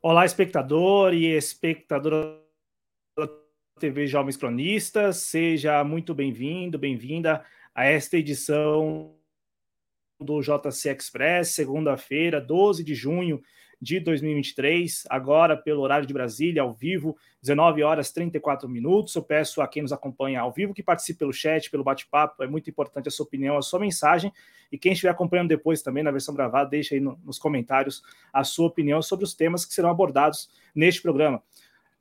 Olá, espectador e espectadora da TV Jovens Cronistas, seja muito bem-vindo, bem-vinda a esta edição do JC Express, segunda-feira, 12 de junho de 2023, agora pelo horário de Brasília, ao vivo, 19 horas 34 minutos. Eu peço a quem nos acompanha ao vivo que participe pelo chat, pelo bate-papo, é muito importante a sua opinião, a sua mensagem. E quem estiver acompanhando depois também na versão gravada, deixe aí no, nos comentários a sua opinião sobre os temas que serão abordados neste programa.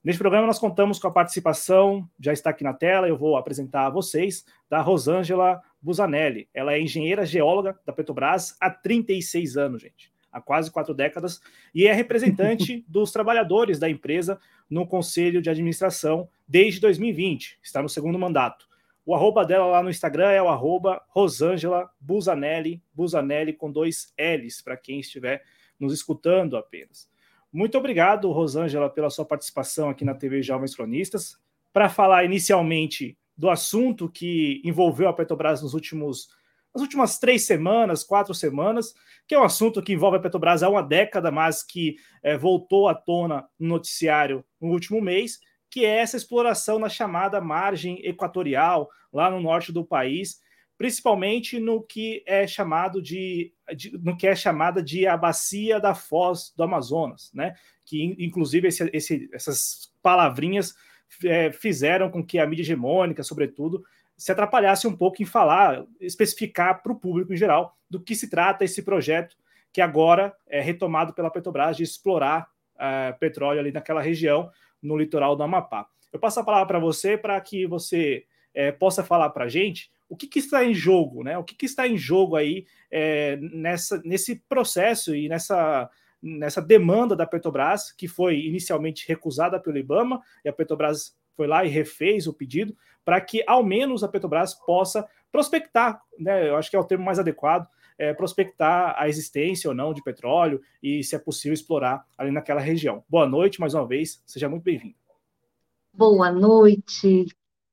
Neste programa, nós contamos com a participação, já está aqui na tela, eu vou apresentar a vocês, da Rosângela Busanelli. Ela é engenheira geóloga da Petrobras há 36 anos, gente há quase quatro décadas, e é representante dos trabalhadores da empresa no Conselho de Administração desde 2020, está no segundo mandato. O arroba dela lá no Instagram é o arroba Rosângela Busanelli, Busanelli com dois L's, para quem estiver nos escutando apenas. Muito obrigado, Rosângela, pela sua participação aqui na TV Jovens Cronistas. Para falar inicialmente do assunto que envolveu a Petrobras nos últimos nas últimas três semanas, quatro semanas, que é um assunto que envolve a Petrobras há uma década, mas que é, voltou à tona no noticiário no último mês, que é essa exploração na chamada margem equatorial, lá no norte do país, principalmente no que é chamado de, de, no que é chamada de a bacia da Foz do Amazonas, né? Que inclusive esse, esse, essas palavrinhas é, fizeram com que a mídia hegemônica, sobretudo, se atrapalhasse um pouco em falar, especificar para o público em geral do que se trata esse projeto que agora é retomado pela Petrobras de explorar uh, petróleo ali naquela região, no litoral do Amapá. Eu passo a palavra para você para que você é, possa falar para a gente o que, que, está em jogo, né? O que, que está em jogo aí é, nessa, nesse processo e nessa, nessa demanda da Petrobras, que foi inicialmente recusada pelo IBAMA, e a Petrobras foi lá e refez o pedido para que ao menos a Petrobras possa prospectar, né? Eu acho que é o termo mais adequado, é, prospectar a existência ou não de petróleo e se é possível explorar ali naquela região. Boa noite mais uma vez, seja muito bem-vindo. Boa noite,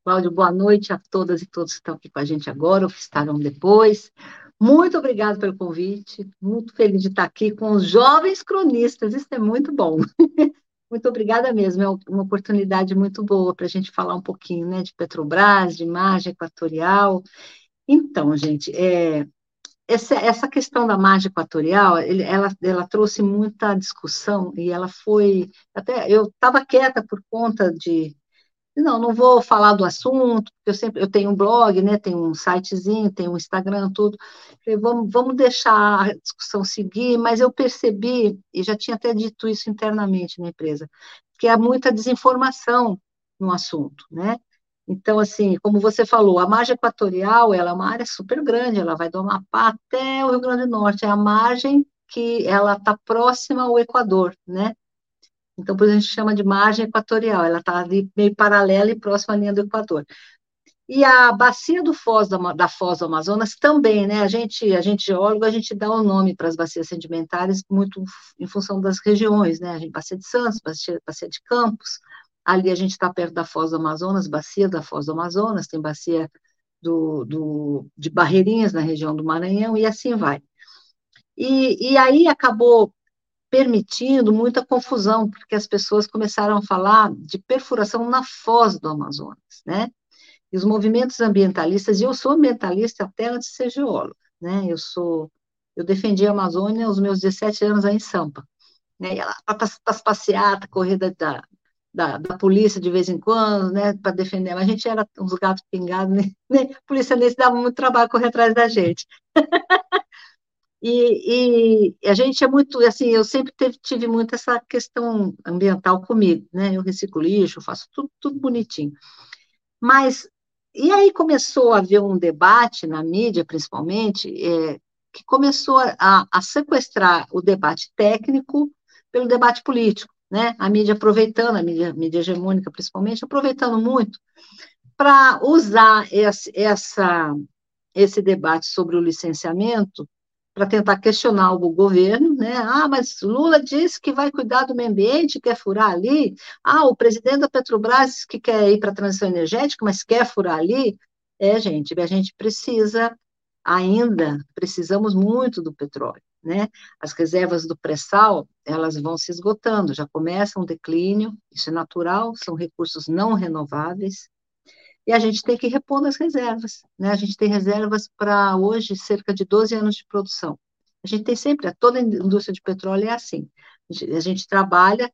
Cláudio, boa noite a todas e todos que estão aqui com a gente agora ou que estarão depois. Muito obrigada pelo convite, muito feliz de estar aqui com os jovens cronistas, isso é muito bom. Muito obrigada mesmo, é uma oportunidade muito boa para a gente falar um pouquinho né, de Petrobras, de margem equatorial. Então, gente, é, essa, essa questão da margem equatorial, ele, ela, ela trouxe muita discussão e ela foi. Até eu estava quieta por conta de não, não vou falar do assunto, porque eu sempre eu tenho um blog, né? Tenho um sitezinho, tenho um Instagram, tudo. Falei, vamos, vamos deixar a discussão seguir, mas eu percebi, e já tinha até dito isso internamente na empresa, que há muita desinformação no assunto, né? Então, assim, como você falou, a margem equatorial ela é uma área super grande, ela vai do Amapá até o Rio Grande do Norte, é a margem que ela está próxima ao Equador, né? Então, por isso a gente chama de margem equatorial, ela está ali meio paralela e próxima à linha do Equador. E a bacia do Foz, da, da Foz do Amazonas também, né? A gente, a gente geólogo, a gente dá o um nome para as bacias sedimentares muito em função das regiões, né? A gente, bacia de Santos, bacia, bacia de Campos, ali a gente está perto da Foz do Amazonas, bacia da Foz do Amazonas, tem bacia do, do, de Barreirinhas, na região do Maranhão, e assim vai. E, e aí acabou permitindo muita confusão, porque as pessoas começaram a falar de perfuração na foz do Amazonas, né? E os movimentos ambientalistas, e eu sou ambientalista até antes de ser geóloga, né? Eu sou, eu defendi a Amazônia aos meus 17 anos aí em Sampa, né? E ela para as passeatas, corrida da, da, da, polícia de vez em quando, né, para defender, mas a gente era uns gatos pingados, né? A polícia nem se dava muito trabalho correr atrás da gente. E, e, a gente é muito, assim, eu sempre teve, tive muito essa questão ambiental comigo, né? Eu reciclo lixo, faço tudo, tudo bonitinho. Mas, e aí começou a haver um debate na mídia, principalmente, é, que começou a, a, sequestrar o debate técnico pelo debate político, né? A mídia aproveitando, a mídia, mídia hegemônica principalmente, aproveitando muito para usar esse, essa, esse debate sobre o licenciamento para tentar questionar o governo, né? Ah, mas Lula disse que vai cuidar do meio ambiente, quer furar ali. Ah, o presidente da Petrobras que quer ir para a transição energética, mas quer furar ali. É, gente, a gente precisa ainda, precisamos muito do petróleo, né? As reservas do pré-sal, elas vão se esgotando, já começa um declínio, isso é natural, são recursos não renováveis, e a gente tem que repor nas reservas. Né? A gente tem reservas para hoje cerca de 12 anos de produção. A gente tem sempre, toda a indústria de petróleo é assim. A gente, a gente trabalha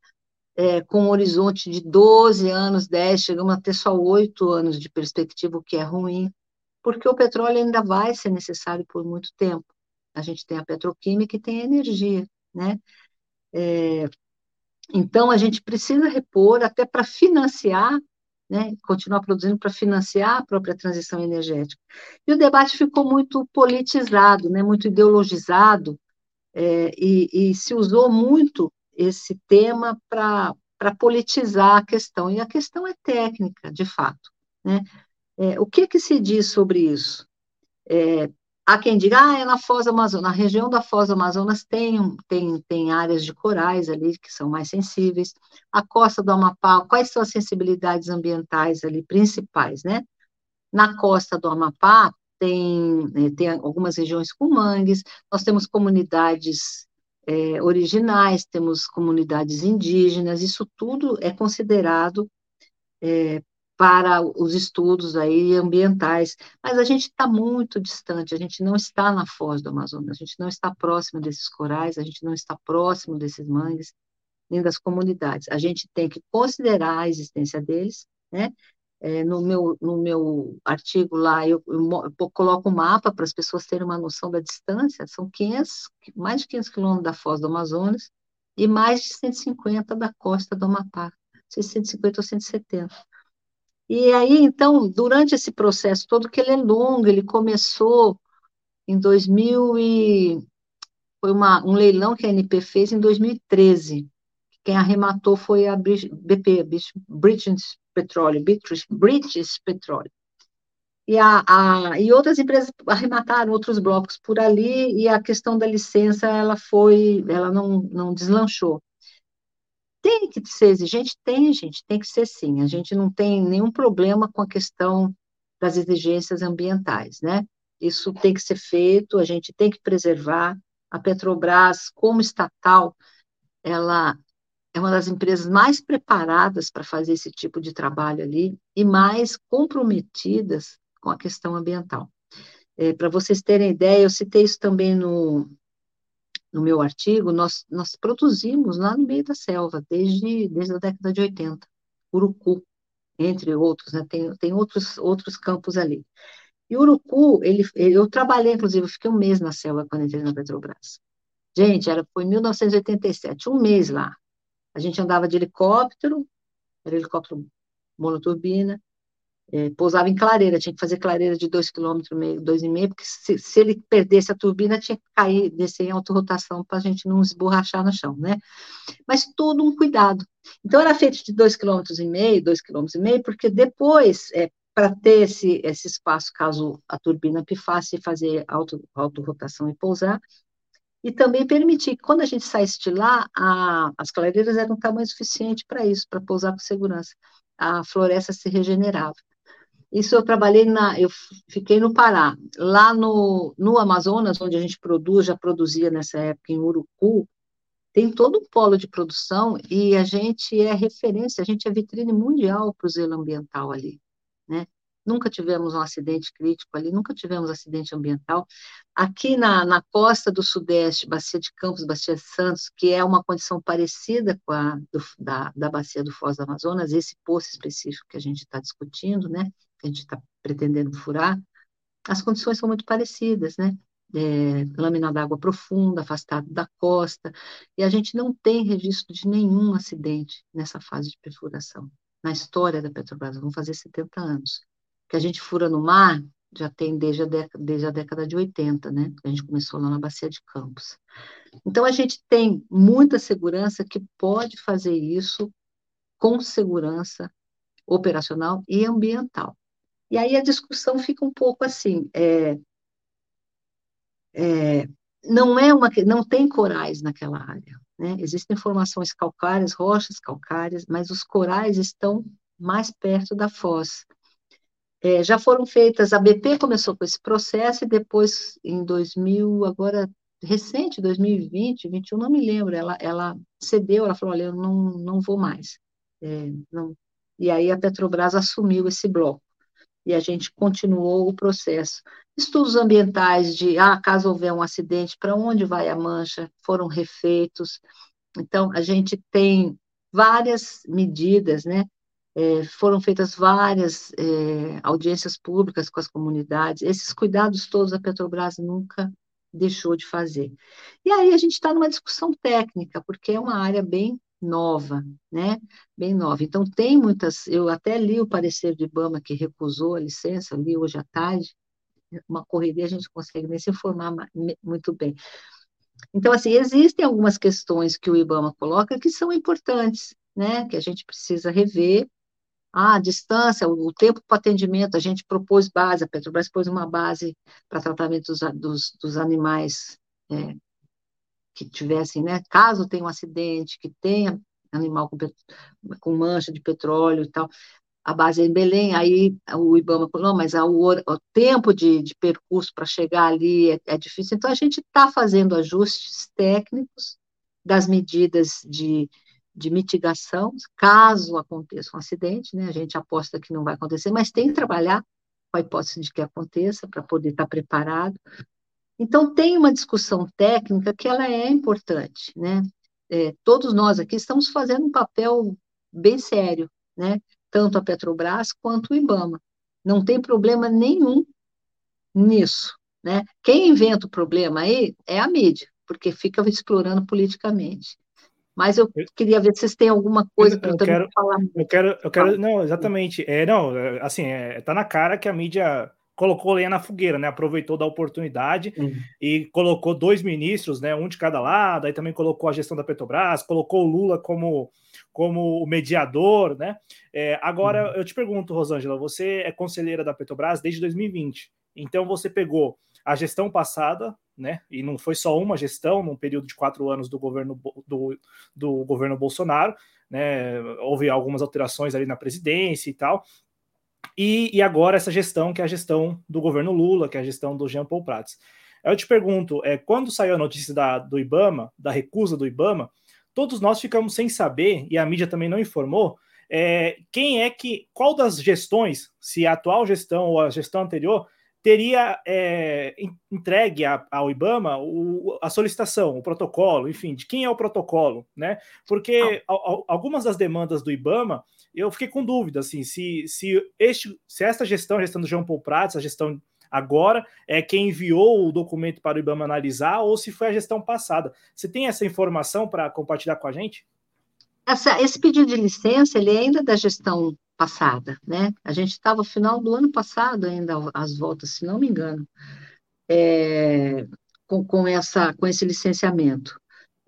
é, com um horizonte de 12 anos, 10, chegamos a ter só 8 anos de perspectiva, o que é ruim, porque o petróleo ainda vai ser necessário por muito tempo. A gente tem a petroquímica e tem a energia, né? É, então, a gente precisa repor até para financiar né, continuar produzindo para financiar a própria transição energética. E o debate ficou muito politizado, né, muito ideologizado, é, e, e, se usou muito esse tema para politizar a questão, e a questão é técnica, de fato. Né? É, o que, que se diz sobre isso? É, Há quem diga, ah, é na Foz Amazonas, na região da Foz Amazonas tem, tem, tem áreas de corais ali que são mais sensíveis. A costa do Amapá, quais são as sensibilidades ambientais ali principais, né? Na costa do Amapá tem, né, tem algumas regiões com mangues, nós temos comunidades é, originais, temos comunidades indígenas, isso tudo é considerado é, para os estudos aí ambientais, mas a gente está muito distante, a gente não está na foz do Amazonas, a gente não está próximo desses corais, a gente não está próximo desses mangues, nem das comunidades. A gente tem que considerar a existência deles, né? É, no, meu, no meu artigo lá, eu, eu, eu coloco um mapa para as pessoas terem uma noção da distância, são 500, mais de 500 quilômetros da foz do Amazonas e mais de 150 da costa do Amapá, 150 ou 170. E aí, então, durante esse processo todo, que ele é longo, ele começou em 2000 e... Foi uma, um leilão que a ANP fez em 2013. Quem arrematou foi a BP, British Petroleum, British, British Petroleum. E, a, a, e outras empresas arremataram outros blocos por ali, e a questão da licença, ela foi, ela não, não deslanchou. Tem que ser exigente? Tem, gente, tem que ser sim. A gente não tem nenhum problema com a questão das exigências ambientais, né? Isso tem que ser feito, a gente tem que preservar. A Petrobras, como estatal, ela é uma das empresas mais preparadas para fazer esse tipo de trabalho ali e mais comprometidas com a questão ambiental. É, para vocês terem ideia, eu citei isso também no, no meu artigo, nós, nós produzimos lá no meio da selva, desde, desde a década de 80, urucu, entre outros, né? tem, tem outros, outros campos ali. E o urucu, ele, eu trabalhei, inclusive, eu fiquei um mês na selva quando entrei na Petrobras. Gente, era, foi em 1987, um mês lá. A gente andava de helicóptero, era helicóptero monoturbina, é, pousava em clareira, tinha que fazer clareira de 2,5 km, 2,5 porque se, se, ele perdesse a turbina, tinha que cair, descer em autorrotação para a gente não esborrachar no chão, né? Mas todo um cuidado. Então, era feito de 2,5 km, 2,5 km, porque depois, é, para ter esse, esse espaço, caso a turbina pifasse, fazer auto, autorrotação e pousar, e também permitir que, quando a gente saísse de lá, a, as clareiras eram um tamanho suficiente para isso, para pousar com segurança. A floresta se regenerava. Isso eu trabalhei na, eu fiquei no Pará. Lá no, no Amazonas, onde a gente produz, já produzia nessa época em Urucu, tem todo um polo de produção e a gente é referência, a gente é vitrine mundial para o zelo ambiental ali, né? Nunca tivemos um acidente crítico ali, nunca tivemos acidente ambiental. Aqui na, na costa do Sudeste, Bacia de Campos, Bacia de Santos, que é uma condição parecida com a do, da, da Bacia do Foz do Amazonas, esse poço específico que a gente está discutindo, né? Que a gente está pretendendo furar, as condições são muito parecidas, né? É, lâmina d'água profunda, afastado da costa, e a gente não tem registro de nenhum acidente nessa fase de perfuração. Na história da Petrobras, vão fazer 70 anos. Que a gente fura no mar já tem desde a, década, desde a década de 80, né? A gente começou lá na Bacia de Campos. Então, a gente tem muita segurança que pode fazer isso com segurança operacional e ambiental. E aí a discussão fica um pouco assim, é, é, não é uma, não tem corais naquela área. Né? Existem formações calcárias, rochas calcárias, mas os corais estão mais perto da foz. É, já foram feitas, a BP começou com esse processo e depois, em 2000, agora recente, 2020, 2021, não me lembro, ela, ela cedeu, ela falou, olha, eu não, não vou mais. É, não. E aí a Petrobras assumiu esse bloco e a gente continuou o processo. Estudos ambientais de, ah, caso houver um acidente, para onde vai a mancha, foram refeitos. Então, a gente tem várias medidas, né, é, foram feitas várias é, audiências públicas com as comunidades, esses cuidados todos a Petrobras nunca deixou de fazer. E aí a gente está numa discussão técnica, porque é uma área bem nova, né? Bem nova. Então tem muitas, eu até li o parecer do IBAMA que recusou a licença, li hoje à tarde, uma correria a gente consegue nem se informar muito bem. Então, assim, existem algumas questões que o IBAMA coloca que são importantes, né? Que a gente precisa rever a distância, o tempo para atendimento, a gente propôs base, a Petrobras pôs uma base para tratamento dos, dos, dos animais é, que tivessem, né, caso tenha um acidente, que tenha animal com, com mancha de petróleo e tal, a base é em Belém, aí o IBAMA falou, não, mas o, o tempo de, de percurso para chegar ali é, é, difícil, então a gente está fazendo ajustes técnicos das medidas de, de mitigação, caso aconteça um acidente, né? A gente aposta que não vai acontecer, mas tem que trabalhar com a hipótese de que aconteça para poder estar tá preparado. Então tem uma discussão técnica que ela é importante, né? É, todos nós aqui estamos fazendo um papel bem sério, né? Tanto a Petrobras quanto o IBAMA. Não tem problema nenhum nisso, né? Quem inventa o problema aí é a mídia, porque fica explorando politicamente. Mas eu queria ver se vocês têm alguma coisa para quero falar. Eu quero, eu quero, não, exatamente. É, não, assim, é, tá na cara que a mídia colocou lenha na fogueira, né? Aproveitou da oportunidade uhum. e colocou dois ministros, né? Um de cada lado, aí também colocou a gestão da Petrobras, colocou o Lula como como o mediador, né? É, agora uhum. eu te pergunto, Rosângela, você é conselheira da Petrobras desde 2020, então você pegou a gestão passada, né? E não foi só uma gestão, num período de quatro anos do governo do, do governo Bolsonaro, né? Houve algumas alterações ali na presidência e tal. E, e agora essa gestão, que é a gestão do governo Lula, que é a gestão do Jean Paul Prats. Eu te pergunto, é, quando saiu a notícia da, do IBAMA, da recusa do IBAMA, todos nós ficamos sem saber, e a mídia também não informou, é, quem é que, qual das gestões, se a atual gestão ou a gestão anterior, teria é, entregue ao IBAMA o, a solicitação, o protocolo, enfim, de quem é o protocolo, né? Porque a, a, algumas das demandas do IBAMA, eu fiquei com dúvida, assim, se, se, este, se esta gestão, a gestão do João Paul Prats, a gestão agora, é quem enviou o documento para o IBAMA analisar ou se foi a gestão passada. Você tem essa informação para compartilhar com a gente? Essa, esse pedido de licença, ele é ainda da gestão passada, né? A gente estava no final do ano passado ainda as voltas, se não me engano, é, com, com, essa, com esse licenciamento.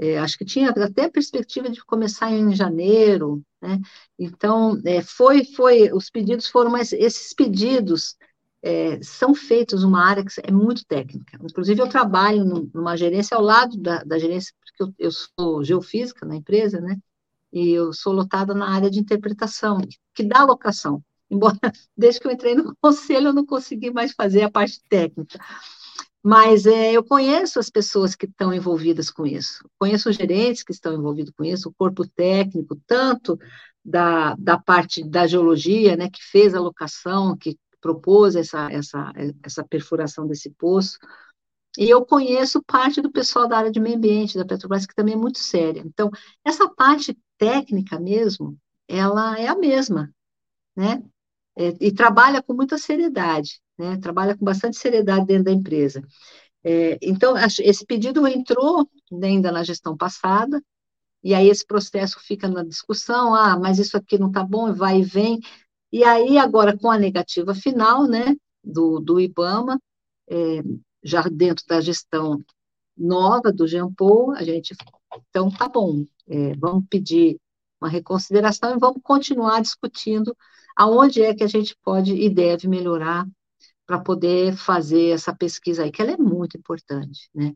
É, acho que tinha até a perspectiva de começar em janeiro, né? Então, é, foi, foi, os pedidos foram, mas esses pedidos é, são feitos numa área que é muito técnica. Inclusive, eu trabalho numa gerência ao lado da, da gerência, porque eu, eu sou geofísica na empresa, né? e eu sou lotada na área de interpretação, que dá locação. Embora, desde que eu entrei no conselho, eu não consegui mais fazer a parte técnica. Mas é, eu conheço as pessoas que estão envolvidas com isso, conheço os gerentes que estão envolvidos com isso, o corpo técnico, tanto da, da parte da geologia, né, que fez a locação, que propôs essa, essa, essa perfuração desse poço, e eu conheço parte do pessoal da área de meio ambiente da Petrobras, que também é muito séria. Então, essa parte técnica mesmo, ela é a mesma, né? É, e trabalha com muita seriedade, né? Trabalha com bastante seriedade dentro da empresa. É, então, esse pedido entrou ainda na gestão passada, e aí esse processo fica na discussão, ah, mas isso aqui não está bom, vai e vem. E aí, agora, com a negativa final, né, do, do IBAMA, é, já dentro da gestão nova do Jean Paul, a gente, então, tá bom, é, vamos pedir uma reconsideração e vamos continuar discutindo aonde é que a gente pode e deve melhorar para poder fazer essa pesquisa aí, que ela é muito importante, né?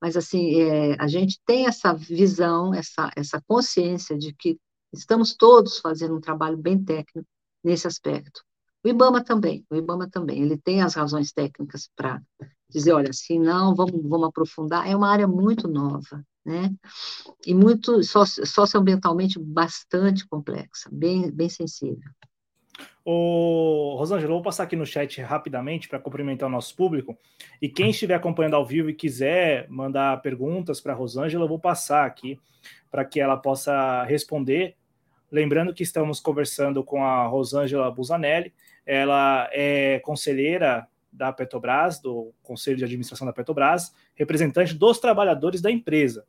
mas assim, é, a gente tem essa visão, essa, essa consciência de que estamos todos fazendo um trabalho bem técnico nesse aspecto. O IBAMA também, o IBAMA também, ele tem as razões técnicas para dizer, olha, assim, não, vamos, vamos aprofundar, é uma área muito nova, né, e muito, socioambientalmente bastante complexa, bem, bem sensível. Ô, Rosângela, vou passar aqui no chat rapidamente para cumprimentar o nosso público. E quem estiver acompanhando ao vivo e quiser mandar perguntas para a Rosângela, eu vou passar aqui para que ela possa responder. Lembrando que estamos conversando com a Rosângela Busanelli, ela é conselheira da Petrobras, do Conselho de Administração da Petrobras, representante dos trabalhadores da empresa,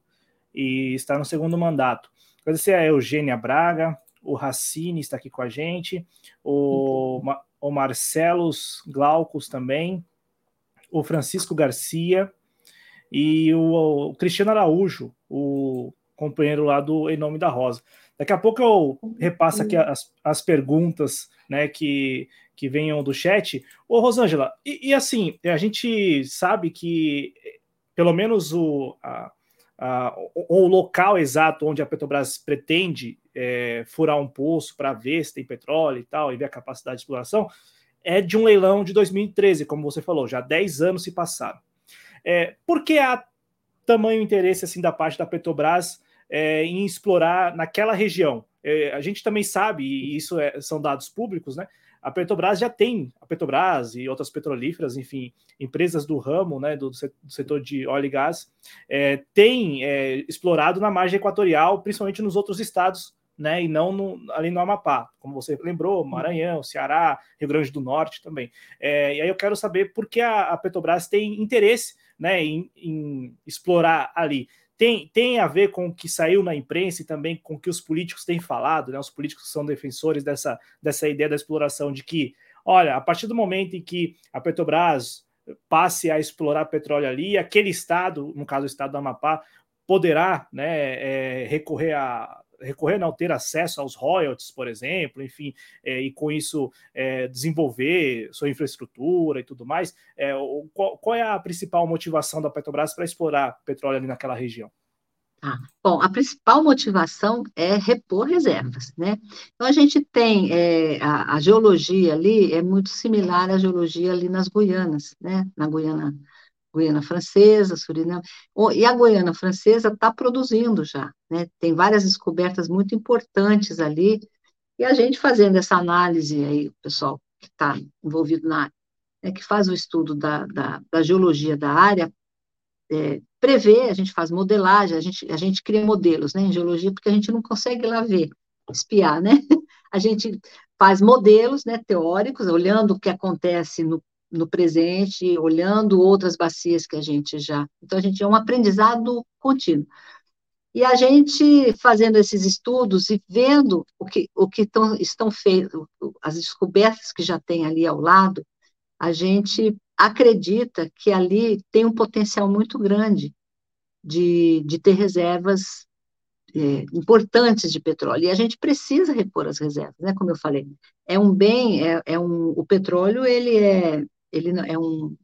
e está no segundo mandato. Agradecer a Eugênia Braga, o Racine está aqui com a gente, o, o Marcelos Glaucus também, o Francisco Garcia e o, o, Cristiano Araújo, o companheiro lá do Em Nome da Rosa. Daqui a pouco eu repasso aqui as, as perguntas né, que, que venham do chat. Ô, Rosângela, e, e assim, a gente sabe que pelo menos o, a, o, o local exato onde a Petrobras pretende é, furar um poço para ver se tem petróleo e tal, e ver a capacidade de exploração, é de um leilão de 2013, como você falou, já 10 anos se passaram. É, por que há tamanho interesse assim da parte da Petrobras é, em explorar naquela região? É, a gente também sabe, e isso é, são dados públicos, né? A Petrobras já tem, a Petrobras e outras petrolíferas, enfim, empresas do ramo, né, do, do setor de óleo e gás, é, tem é, explorado na margem equatorial, principalmente nos outros estados né, e não no, ali no Amapá, como você lembrou, Maranhão, Ceará, Rio Grande do Norte também. É, e aí eu quero saber por que a, a Petrobras tem interesse né, em, em, explorar ali. Tem, tem a ver com o que saiu na imprensa e também com o que os políticos têm falado, né, os políticos são defensores dessa, dessa ideia da exploração, de que, olha, a partir do momento em que a Petrobras passe a explorar petróleo ali, aquele estado, no caso o estado do Amapá, poderá né, é, recorrer a recorrer, não ter acesso aos royalties, por exemplo, enfim, é, e com isso é, desenvolver sua infraestrutura e tudo mais. É, qual, qual, é a principal motivação da Petrobras para explorar petróleo ali naquela região? Ah, bom, a principal motivação é repor reservas, né? Então, a gente tem é, a, a, geologia ali, é muito similar à geologia ali nas Guianas, né? Na Guiana Guiana Francesa, Suriname, e a Guiana Francesa está produzindo já, né? Tem várias descobertas muito importantes ali, e a gente fazendo essa análise aí, o pessoal que está envolvido na área, né, que faz o estudo da, da, da geologia da área, é, prevê, a gente faz modelagem, a gente, a gente cria modelos, né, em geologia, porque a gente não consegue lá ver, espiar, né? A gente faz modelos, né, teóricos, olhando o que acontece no no presente, olhando outras bacias que a gente já. Então, a gente é um aprendizado contínuo. E a gente fazendo esses estudos e vendo o que, o que tão, estão feitos, as descobertas que já tem ali ao lado, a gente acredita que ali tem um potencial muito grande de, de ter reservas é, importantes de petróleo. E a gente precisa repor as reservas, né? Como eu falei, é um bem, é, é um, o petróleo ele é ele é um,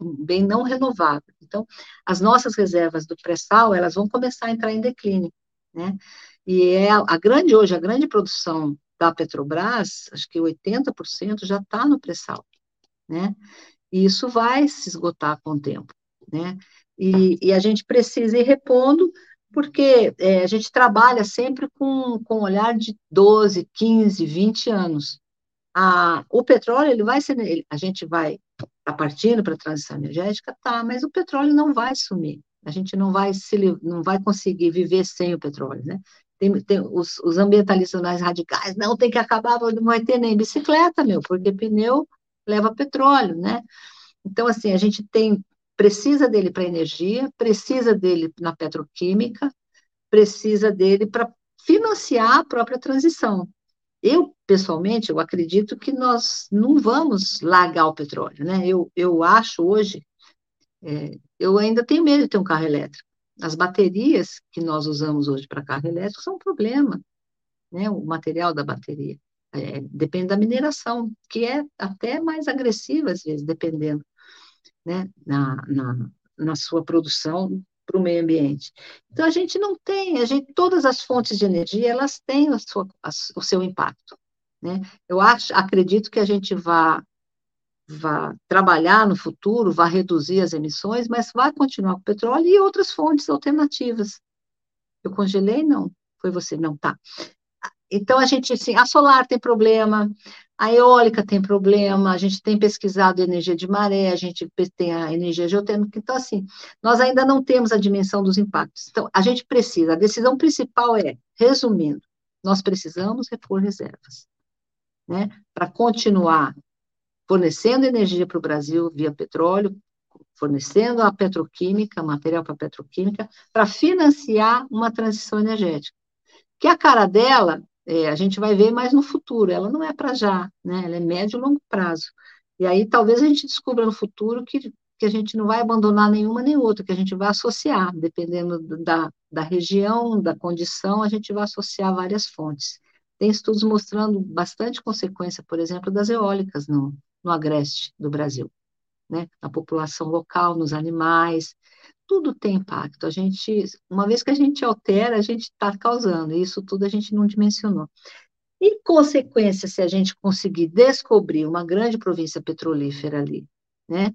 um bem não renovável. Então, as nossas reservas do pré-sal, elas vão começar a entrar em declínio, né? E é a, grande, hoje, a grande produção da Petrobras, acho que 80% já está no pré-sal, né? E isso vai se esgotar com o tempo, né? E, e a gente precisa ir repondo, porque é, a gente trabalha sempre com, com um olhar de 12, 15, 20 anos, a, o petróleo, ele vai ser, a gente vai tá partindo para a transição energética, tá, mas o petróleo não vai sumir. A gente não vai se, não vai conseguir viver sem o petróleo, né? Tem, tem os, os, ambientalistas mais radicais, não tem que acabar, não vai ter nem bicicleta, meu, porque pneu leva petróleo, né? Então, assim, a gente tem, precisa dele para energia, precisa dele na petroquímica, precisa dele para financiar a própria transição. Eu, pessoalmente, eu acredito que nós não vamos largar o petróleo, né? Eu, eu acho hoje, é, eu ainda tenho medo de ter um carro elétrico. As baterias que nós usamos hoje para carro elétrico são um problema, né? O material da bateria. É, depende da mineração, que é até mais agressiva, às vezes, dependendo, né? Na, na, na sua produção para o meio ambiente. Então a gente não tem, a gente, todas as fontes de energia elas têm a sua, a, o seu impacto. Né? Eu acho, acredito que a gente vá, vá trabalhar no futuro, vá reduzir as emissões, mas vai continuar com petróleo e outras fontes alternativas. Eu congelei? Não. Foi você? Não, tá. Então, a gente, assim, a solar tem problema, a eólica tem problema, a gente tem pesquisado energia de maré, a gente tem a energia geotérmica. Então, assim, nós ainda não temos a dimensão dos impactos. Então, a gente precisa, a decisão principal é, resumindo, nós precisamos repor reservas, né, para continuar fornecendo energia para o Brasil via petróleo, fornecendo a petroquímica, material para petroquímica, para financiar uma transição energética. Que a cara dela é, a gente vai ver mais no futuro, ela não é para já, né? Ela é médio e longo prazo. E aí talvez a gente descubra no futuro que, que a gente não vai abandonar nenhuma nem outra, que a gente vai associar, dependendo da, da região, da condição, a gente vai associar várias fontes. Tem estudos mostrando bastante consequência, por exemplo, das eólicas no, no agreste do Brasil, né? Na população local, nos animais, tudo tem impacto. A gente, uma vez que a gente altera, a gente está causando. Isso tudo a gente não dimensionou. Em consequência, se a gente conseguir descobrir uma grande província petrolífera ali, né?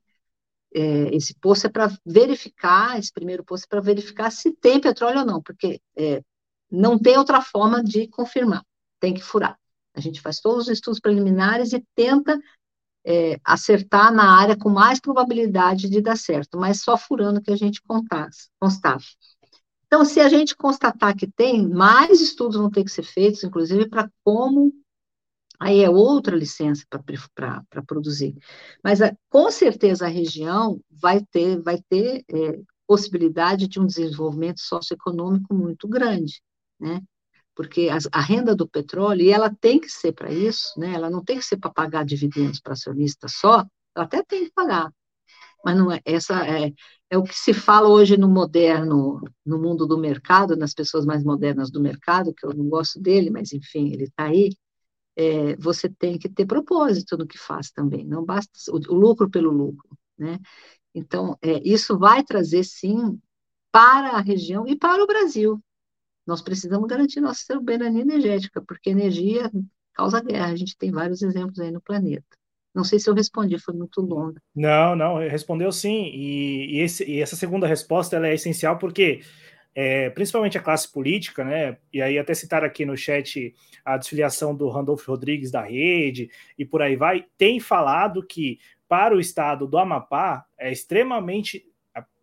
É, esse poço é para verificar, esse primeiro poço é para verificar se tem petróleo ou não, porque é, não tem outra forma de confirmar, tem que furar. A gente faz todos os estudos preliminares e tenta é, acertar na área com mais probabilidade de dar certo, mas só furando que a gente constata. Então, se a gente constatar que tem, mais estudos vão ter que ser feitos, inclusive para como. Aí é outra licença para produzir. Mas com certeza a região vai ter, vai ter é, possibilidade de um desenvolvimento socioeconômico muito grande, né? Porque a, renda do petróleo, e ela tem que ser para isso, né? ela não tem que ser para pagar dividendos para acionista só, ela até tem que pagar, mas não é, essa é, é o que se fala hoje no moderno, no mundo do mercado, nas pessoas mais modernas do mercado, que eu não gosto dele, mas enfim, ele está aí, é, você tem que ter propósito no que faz também, não basta o, o lucro pelo lucro, né? Então, é, isso vai trazer, sim, para a região e para o Brasil, nós precisamos garantir nossa soberania energética, porque energia causa guerra. A gente tem vários exemplos aí no planeta. Não sei se eu respondi, foi muito longo. Não, não, respondeu sim. E, e, esse, e essa segunda resposta é essencial porque, é, principalmente a classe política, né? E aí até citar aqui no chat a desfiliação do Randolfo Rodrigues da Rede e por aí vai, tem falado que para o estado do Amapá é extremamente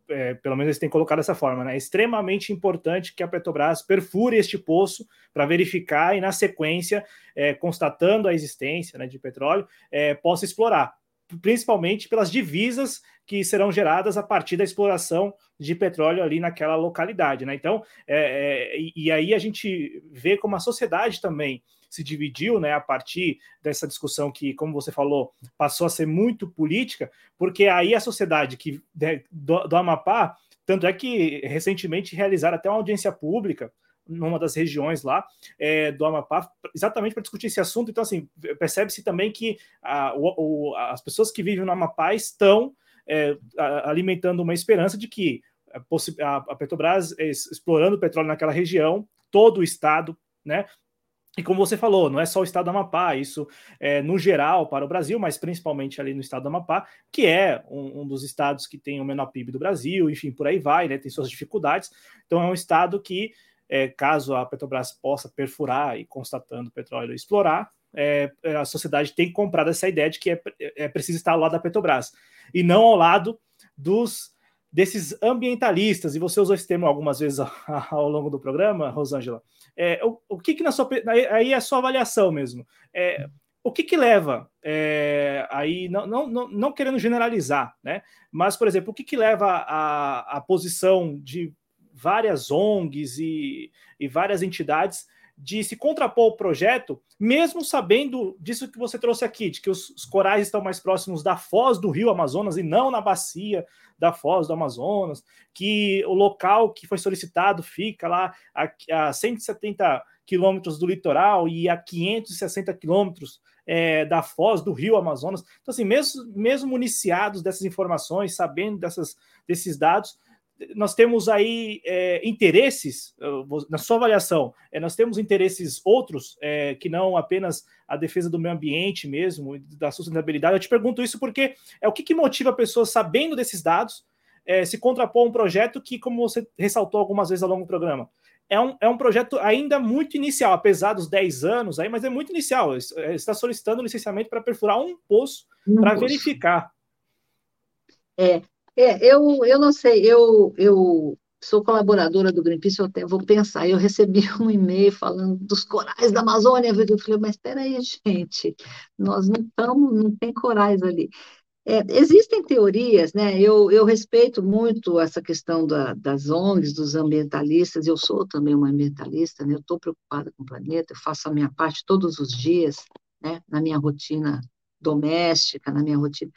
é, pelo menos eles têm colocado dessa forma, né? É extremamente importante que a Petrobras perfure este poço para verificar e, na sequência, é, constatando a existência né, de petróleo, é, possa explorar, principalmente pelas divisas que serão geradas a partir da exploração de petróleo ali naquela localidade, né? Então, é, é, e aí a gente vê como a sociedade também se dividiu, né, a partir dessa discussão que, como você falou, passou a ser muito política, porque aí a sociedade que do, do Amapá, tanto é que recentemente realizaram até uma audiência pública numa das regiões lá é, do Amapá, exatamente para discutir esse assunto. Então, assim, percebe-se também que a, o, as pessoas que vivem no Amapá estão é, alimentando uma esperança de que a, a Petrobras, explorando petróleo naquela região, todo o estado, né, e como você falou, não é só o estado do Amapá, isso é no geral para o Brasil, mas principalmente ali no estado do Amapá, que é um, um, dos estados que tem o menor PIB do Brasil, enfim, por aí vai, né? Tem suas dificuldades. Então é um estado que, é, caso a Petrobras possa perfurar e constatando petróleo explorar, é, a sociedade tem comprado essa ideia de que é, é preciso estar ao lado da Petrobras e não ao lado dos desses ambientalistas, e você usou esse termo algumas vezes ao, longo do programa, Rosângela, é, o, o, que que na sua aí é a sua avaliação mesmo, é, o que que leva é, aí não, não, não, não, querendo generalizar, né? Mas por exemplo, o que que leva a, a posição de várias ONGs e, e várias entidades de se contrapor ao projeto, mesmo sabendo disso que você trouxe aqui, de que os, os, corais estão mais próximos da foz do rio Amazonas e não na bacia da foz do Amazonas, que o local que foi solicitado fica lá a, a 170 quilômetros do litoral e a 560 quilômetros é, da foz do Rio Amazonas. Então, assim, mesmo, mesmo municiados dessas informações, sabendo dessas, desses dados, nós temos aí é, interesses, na sua avaliação, é, nós temos interesses outros é, que não apenas a defesa do meio ambiente mesmo, da sustentabilidade. Eu te pergunto isso porque é o que, que motiva a pessoa, sabendo desses dados, é, se contrapor a um projeto que, como você ressaltou algumas vezes ao longo do programa, é um, é um projeto ainda muito inicial, apesar dos 10 anos aí, mas é muito inicial. Está solicitando licenciamento para perfurar um poço para verificar. É, é, eu, eu não sei, eu, eu sou colaboradora do Greenpeace, eu até vou pensar, eu recebi um e-mail falando dos corais da Amazônia, eu falei, mas espera aí, gente, nós não estamos, não tem corais ali. É, existem teorias, né? Eu, eu respeito muito essa questão da, das ONGs, dos ambientalistas. Eu sou também uma ambientalista, né? Eu estou preocupada com o planeta. Eu faço a minha parte todos os dias, né? Na minha rotina doméstica, na minha rotina.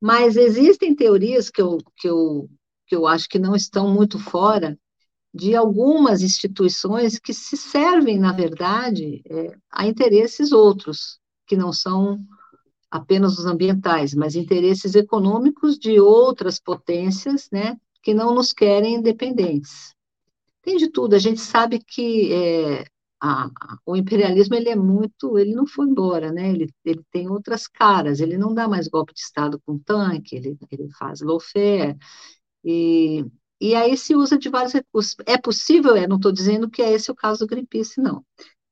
Mas existem teorias que eu, que eu, que eu acho que não estão muito fora de algumas instituições que se servem, na verdade, é, a interesses outros, que não são apenas os ambientais, mas interesses econômicos de outras potências, né, que não nos querem independentes. Tem de tudo, a gente sabe que é, a, o imperialismo ele é muito, ele não foi embora, né? Ele, ele tem outras caras, ele não dá mais golpe de Estado com tanque, ele, ele faz lawfare, e, e aí se usa de vários recursos. É possível, é, não estou dizendo que é esse o caso do Greenpeace, não,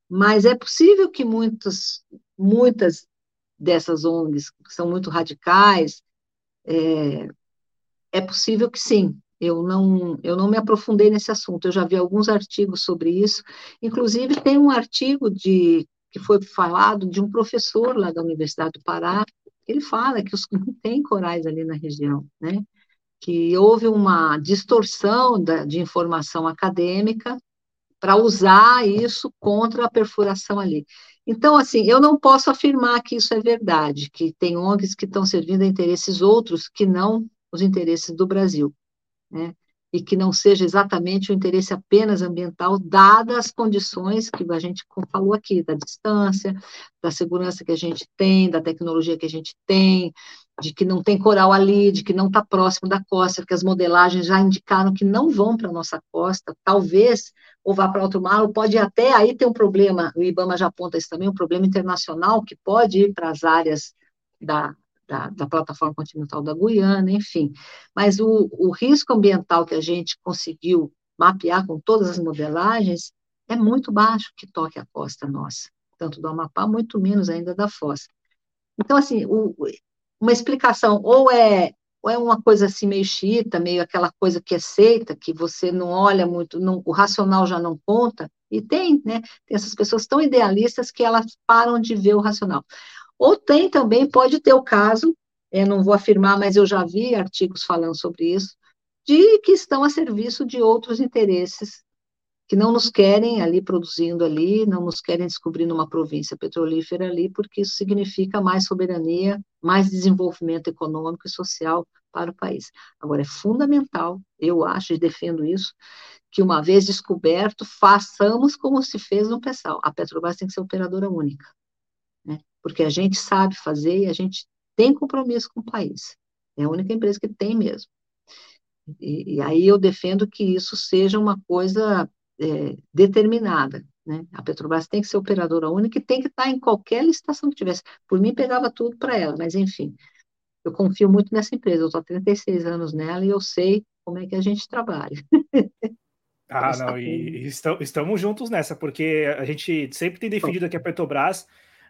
mas é possível que muitas, muitas dessas ONGs que são muito radicais, é, é possível que sim, eu não, eu não me aprofundei nesse assunto, eu já vi alguns artigos sobre isso, inclusive tem um artigo de, que foi falado de um professor lá da Universidade do Pará, ele fala que os, não tem corais ali na região, né? que houve uma distorção da, de informação acadêmica para usar isso contra a perfuração ali. Então, assim, eu não posso afirmar que isso é verdade, que tem ONGs que estão servindo a interesses outros que não os interesses do Brasil né? e que não seja exatamente o interesse apenas ambiental, dadas as condições que a gente falou aqui, da distância, da segurança que a gente tem, da tecnologia que a gente tem, de que não tem coral ali, de que não está próximo da costa, que as modelagens já indicaram que não vão para a nossa costa, talvez ou vá para outro mar, ou pode até aí ter um problema, o IBAMA já aponta isso também, um problema internacional que pode ir para as áreas da, da, da, plataforma continental da Guiana, enfim. Mas o, o risco ambiental que a gente conseguiu mapear com todas as modelagens é muito baixo que toque a costa nossa, tanto do Amapá, muito menos ainda da Foz. Então, assim, o, uma explicação, ou é, ou é uma coisa assim meio chita, meio aquela coisa que é seita, que você não olha muito, não, o racional já não conta, e tem, né, tem essas pessoas tão idealistas que elas param de ver o racional. Ou tem também, pode ter o caso, eu não vou afirmar, mas eu já vi artigos falando sobre isso, de que estão a serviço de outros interesses que não nos querem ali produzindo ali, não nos querem descobrindo uma província petrolífera ali, porque isso significa mais soberania, mais desenvolvimento econômico e social para o país. Agora, é fundamental, eu acho e defendo isso, que uma vez descoberto, façamos como se fez no PESAL. A Petrobras tem que ser operadora única porque a gente sabe fazer e a gente tem compromisso com o país. É a única empresa que tem mesmo. E, e aí eu defendo que isso seja uma coisa é, determinada. Né? A Petrobras tem que ser operadora única e tem que estar em qualquer licitação que tivesse. Por mim, pegava tudo para ela, mas enfim, eu confio muito nessa empresa. Eu estou há 36 anos nela e eu sei como é que a gente trabalha. Ah, não, e, e estamos juntos nessa, porque a gente sempre tem defendido aqui a Petrobras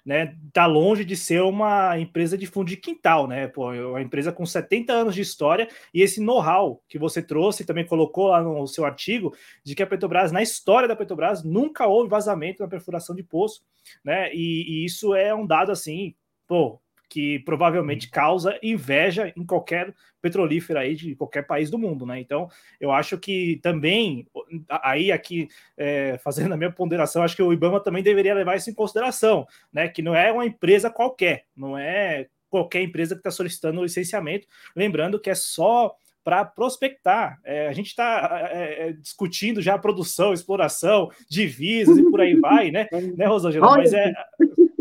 né, tá longe de ser uma empresa de fundo de quintal, né? Pô, é uma empresa com 70 anos de história e esse know-how que você trouxe também colocou lá no seu artigo de que a Petrobras, na história da Petrobras, nunca houve vazamento na perfuração de poço, né? E, e isso é um dado assim, pô, que provavelmente uhum. causa inveja em qualquer petrolífera aí de qualquer país do mundo, né? Então, eu acho que também, aí aqui, é, fazendo a minha ponderação, acho que o IBAMA também deveria levar isso em consideração, né? Que não é uma empresa qualquer, não é qualquer empresa que está solicitando licenciamento, lembrando que é só para prospectar. É, a gente está é, é, discutindo já a produção, exploração, divisas e por aí vai, né, né Rosângela? Mas é,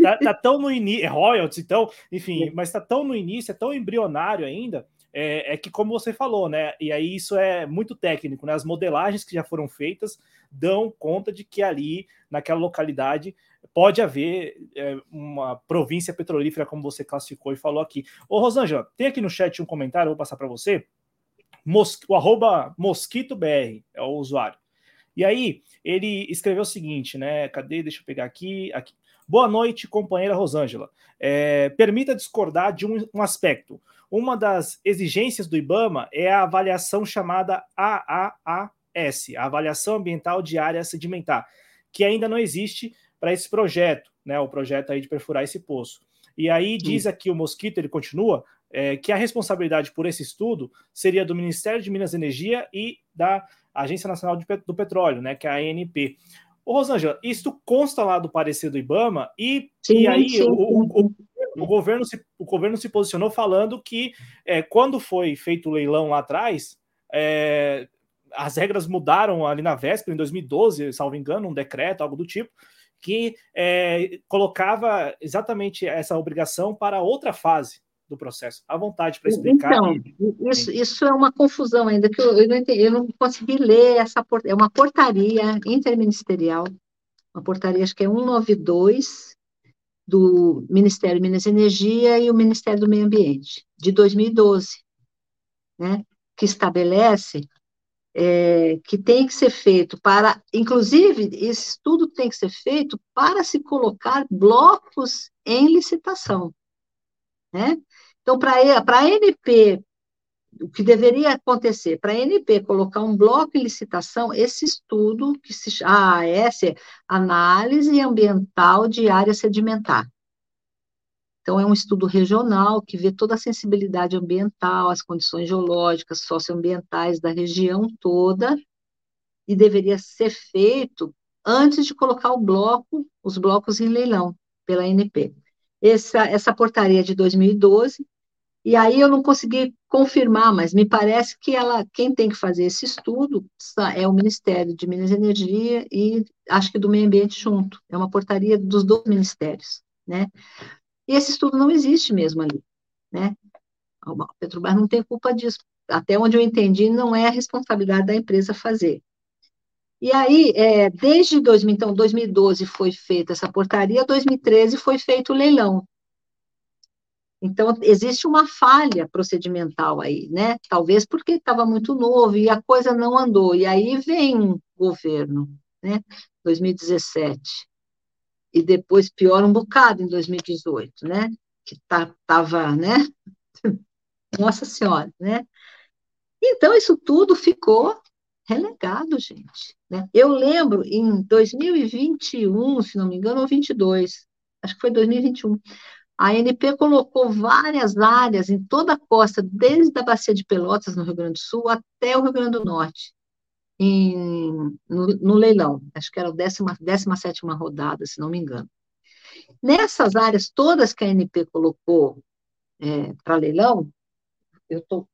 tá, tá, tão no início, é royalties, então, enfim, mas tá tão no início, é tão embrionário ainda, é, é, que, como você falou, né? E aí isso é muito técnico, né? As modelagens que já foram feitas dão conta de que ali, naquela localidade, pode haver é, uma província petrolífera, como você classificou e falou aqui. Ô, Rosângela, tem aqui no chat um comentário, vou passar para você. Mos, o arroba mosquitobr é o usuário. E aí, ele escreveu o seguinte, né? Cadê? Deixa eu pegar aqui. aqui. Boa noite, companheira Rosângela. É, permita discordar de um, um, aspecto. Uma das exigências do IBAMA é a avaliação chamada AAAS, a Avaliação Ambiental de Área Sedimentar, que ainda não existe para esse projeto, né? O projeto aí de perfurar esse poço. E aí diz aqui o Mosquito, ele continua, é, que a responsabilidade por esse estudo seria do Ministério de Minas e Energia e da Agência Nacional de, do Petróleo, né, que é a ANP. Ô, Rosângela, isso consta lá do parecer do IBAMA? E, sim, e aí sim, o, o, o, governo se, o governo se posicionou falando que é, quando foi feito o leilão lá atrás, é, as regras mudaram ali na véspera, em 2012, salvo engano, um decreto, algo do tipo, que é, colocava exatamente essa obrigação para outra fase do processo. À vontade para explicar. Então, e... isso, isso é uma confusão ainda, que eu, eu, não, entendi, eu não consegui ler essa é uma portaria interministerial, uma portaria, acho que é 192, do Ministério de Minas e Energia e o Ministério do Meio Ambiente, de 2012, né, que estabelece é, que tem que ser feito para, inclusive, esse estudo tem que ser feito para se colocar blocos em licitação. Né? Então, para a ANP, o que deveria acontecer? Para a ANP colocar um bloco em licitação, esse estudo, que se chama AAS, Análise Ambiental de Área Sedimentar. Então, é um estudo regional que vê toda a sensibilidade ambiental, as condições geológicas, socioambientais da região toda, e deveria ser feito antes de colocar o bloco, os blocos em leilão, pela ANP essa, essa portaria de 2012, e aí eu não consegui confirmar, mas me parece que ela, quem tem que fazer esse estudo é o Ministério de Minas e Energia e acho que do Meio Ambiente junto. É uma portaria dos dois ministérios, né? E esse estudo não existe mesmo ali, né? A Petrobras não tem culpa disso. Até onde eu entendi, não é a responsabilidade da empresa fazer. E aí, é, desde 2000, então, 2012 foi feita essa portaria, 2013 foi feito o leilão. Então, existe uma falha procedimental aí, né? Talvez porque estava muito novo e a coisa não andou. E aí vem um governo, né? 2017. E depois piora um bocado em 2018, né? Que tá, tava, né? Nossa Senhora, né? Então, isso tudo ficou relegado, gente. Né? Eu lembro, em 2021, se não me engano, ou 22, acho que foi 2021, a ANP colocou várias áreas em toda a costa, desde a Bacia de Pelotas, no Rio Grande do Sul, até o Rio Grande do Norte, em, no, no, leilão. Acho que era a 17 rodada, se não me engano. Nessas áreas todas que a ANP colocou é, para leilão, eu tô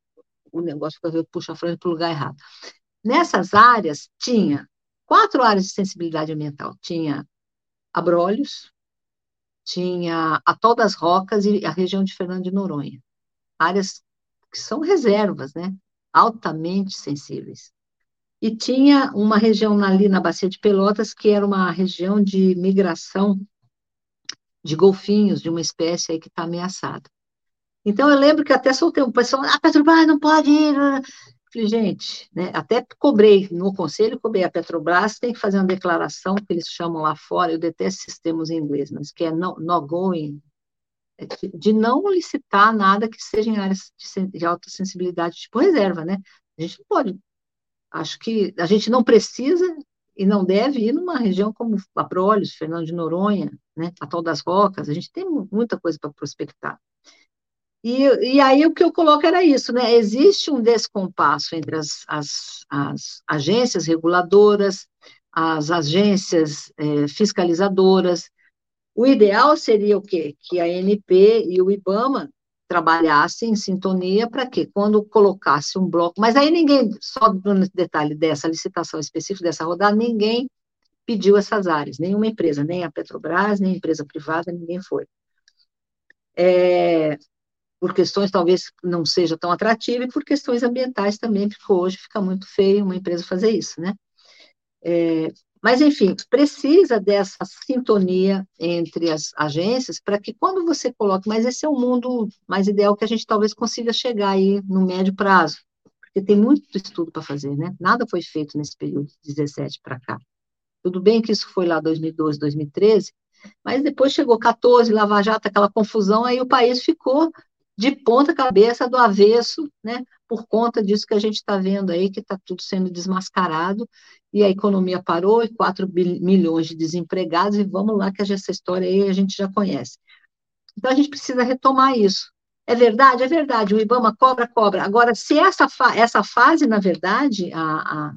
o negócio que eu puxo a frente para o lugar errado. Nessas áreas, tinha quatro áreas de sensibilidade ambiental. Tinha Abrolhos, tinha Atol das Rocas e a região de Fernando de Noronha. Áreas que são reservas, né? Altamente sensíveis. E tinha uma região ali na Bacia de Pelotas, que era uma região de migração de golfinhos, de uma espécie aí que está ameaçada. Então, eu lembro que até soltei um pessoal, ah, Petrobras não pode ir. Falei, gente, né, até cobrei no conselho, cobrei a Petrobras, tem que fazer uma declaração que eles chamam lá fora, eu detesto sistemas em inglês, mas que é no, no going, é de não licitar nada que seja em áreas de, de alta sensibilidade, tipo reserva, né? A gente não pode, acho que a gente não precisa e não deve ir numa região como Abrolhos, Fernando de Noronha, né, Atol das Rocas, a gente tem muita coisa para prospectar. E, e aí o que eu coloco era isso, né? Existe um descompasso entre as, as, as agências reguladoras, as agências é, fiscalizadoras. O ideal seria o quê? Que a ANP e o IBAMA trabalhassem em sintonia para que, quando colocasse um bloco, mas aí ninguém, só no detalhe dessa licitação específica, dessa rodada, ninguém pediu essas áreas, nenhuma empresa, nem a Petrobras, nem a empresa privada, ninguém foi. É, por questões talvez não seja tão atrativa e por questões ambientais também, porque hoje fica muito feio uma empresa fazer isso, né? É, mas, enfim, precisa dessa sintonia entre as agências para que quando você coloque, mas esse é o mundo mais ideal que a gente talvez consiga chegar aí no médio prazo, porque tem muito estudo para fazer, né? Nada foi feito nesse período de 17 para cá. Tudo bem que isso foi lá 2012, 2013, mas depois chegou 14, Lava Jato, aquela confusão, aí o país ficou de ponta cabeça do avesso, né, por conta disso que a gente está vendo aí, que está tudo sendo desmascarado, e a economia parou, e 4 milhões de desempregados, e vamos lá, que essa história aí a gente já conhece. Então, a gente precisa retomar isso. É verdade? É verdade, o IBAMA cobra, cobra. Agora, se essa, fa essa fase, na verdade, a, a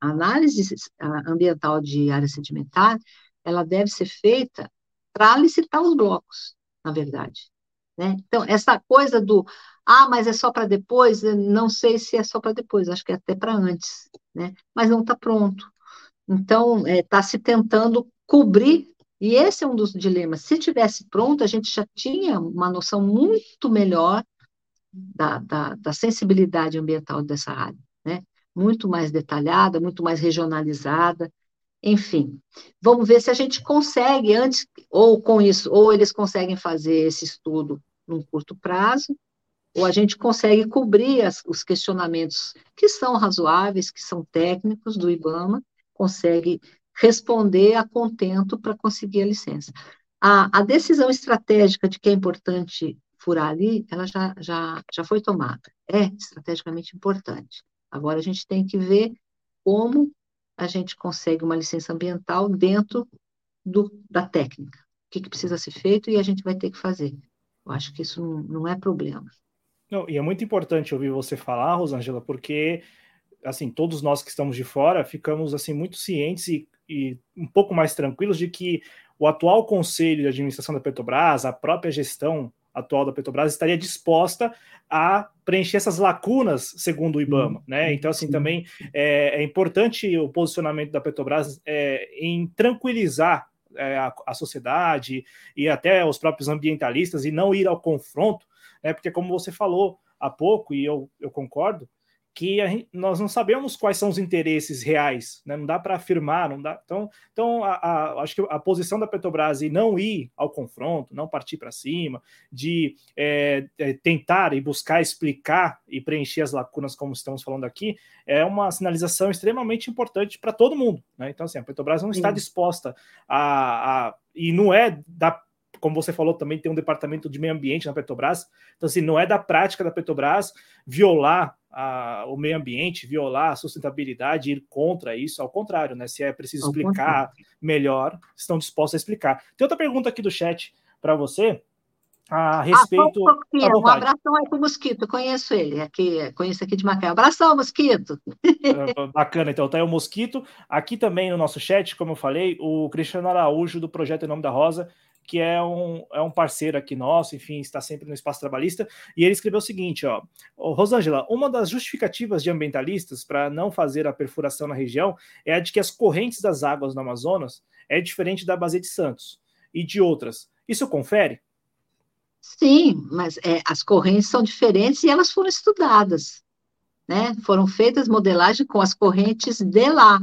análise ambiental de área sedimentar, ela deve ser feita para licitar os blocos, na verdade. Né? Então, essa coisa do, ah, mas é só para depois, não sei se é só para depois, acho que é até para antes, né? mas não está pronto. Então, está é, se tentando cobrir, e esse é um dos dilemas. Se tivesse pronto, a gente já tinha uma noção muito melhor da, da, da sensibilidade ambiental dessa área, né? muito mais detalhada, muito mais regionalizada, enfim, vamos ver se a gente consegue antes, ou com isso, ou eles conseguem fazer esse estudo num curto prazo, ou a gente consegue cobrir as, os questionamentos que são razoáveis, que são técnicos do IBAMA, consegue responder a contento para conseguir a licença. A, a, decisão estratégica de que é importante furar ali, ela já, já, já foi tomada. É estrategicamente importante. Agora a gente tem que ver como a gente consegue uma licença ambiental dentro do, da técnica. O que, que, precisa ser feito e a gente vai ter que fazer. Eu acho que isso não, não é problema. Não, e é muito importante ouvir você falar, Rosângela, porque assim todos nós que estamos de fora ficamos assim muito cientes e, e um pouco mais tranquilos de que o atual conselho de administração da Petrobras, a própria gestão atual da Petrobras estaria disposta a preencher essas lacunas, segundo o IBAMA, né? Então, assim, também é, é importante o posicionamento da Petrobras é, em tranquilizar é, a, a, sociedade e até os próprios ambientalistas e não ir ao confronto, né? Porque, como você falou há pouco, e eu, eu concordo, que gente, nós não sabemos quais são os interesses reais, né? não dá para afirmar, não dá. Então, então a, a, acho que a posição da Petrobras e não ir ao confronto, não partir para cima, de é, é, tentar e buscar explicar e preencher as lacunas, como estamos falando aqui, é uma sinalização extremamente importante para todo mundo. Né? Então, assim, a Petrobras não está disposta a, a e não é da como você falou, também tem um departamento de meio ambiente na Petrobras. Então, assim, não é da prática da Petrobras violar a, o meio ambiente, violar a sustentabilidade, ir contra isso. Ao contrário, né? Se é preciso explicar melhor, estão dispostos a explicar. Tem outra pergunta aqui do chat para você a respeito. Ah, um, abração aí para o Mosquito, conheço ele, aqui, conheço aqui de Macaé. Abração, Mosquito! É, bacana, então tá aí o Mosquito. Aqui também no nosso chat, como eu falei, o Cristiano Araújo, do Projeto Em Nome da Rosa, que é um, é um parceiro aqui nosso, enfim, está sempre no espaço trabalhista, e ele escreveu o seguinte, ó, Rosângela, uma das justificativas de ambientalistas para não fazer a perfuração na região é a de que as correntes das águas no Amazonas é diferente da Bacia de Santos e de outras. Isso confere? Sim, mas é, as correntes são diferentes e elas foram estudadas, né? Foram feitas modelagens com as correntes de lá,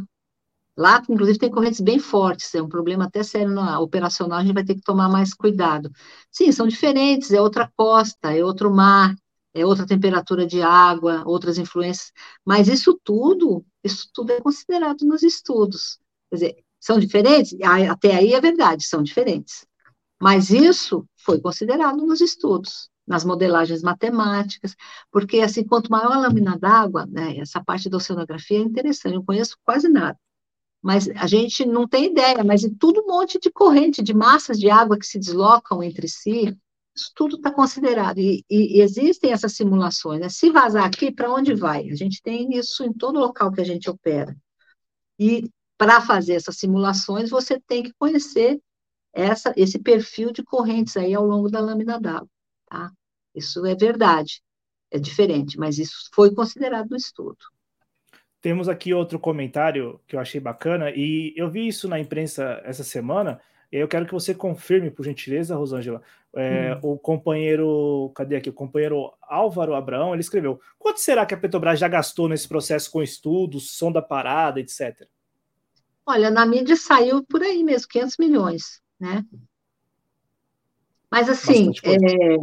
Lá, inclusive, tem correntes bem fortes, é um problema até sério no operacional, a gente vai ter que tomar mais cuidado. Sim, são diferentes, é outra costa, é outro mar, é outra temperatura de água, outras influências, mas isso tudo, isso tudo é considerado nos estudos. Quer dizer, são diferentes? Até aí é verdade, são diferentes. Mas isso foi considerado nos estudos, nas modelagens matemáticas, porque, assim, quanto maior a lâmina d'água, né, essa parte da oceanografia é interessante, eu conheço quase nada, mas a gente não tem ideia, mas é tudo um monte de corrente, de massas de água que se deslocam entre si, isso tudo está considerado, e, e, existem essas simulações, né? se vazar aqui, para onde vai? A gente tem isso em todo local que a gente opera, e para fazer essas simulações, você tem que conhecer essa, esse perfil de correntes aí ao longo da lâmina d'água, tá? Isso é verdade, é diferente, mas isso foi considerado no estudo. Temos aqui outro comentário que eu achei bacana, e eu vi isso na imprensa essa semana, e eu quero que você confirme, por gentileza, Rosângela. É, hum. O companheiro, cadê aqui? O companheiro Álvaro Abraão, ele escreveu: quanto será que a Petrobras já gastou nesse processo com estudos, som da parada, etc? Olha, na mídia saiu por aí mesmo, 500 milhões, né? Mas assim. É...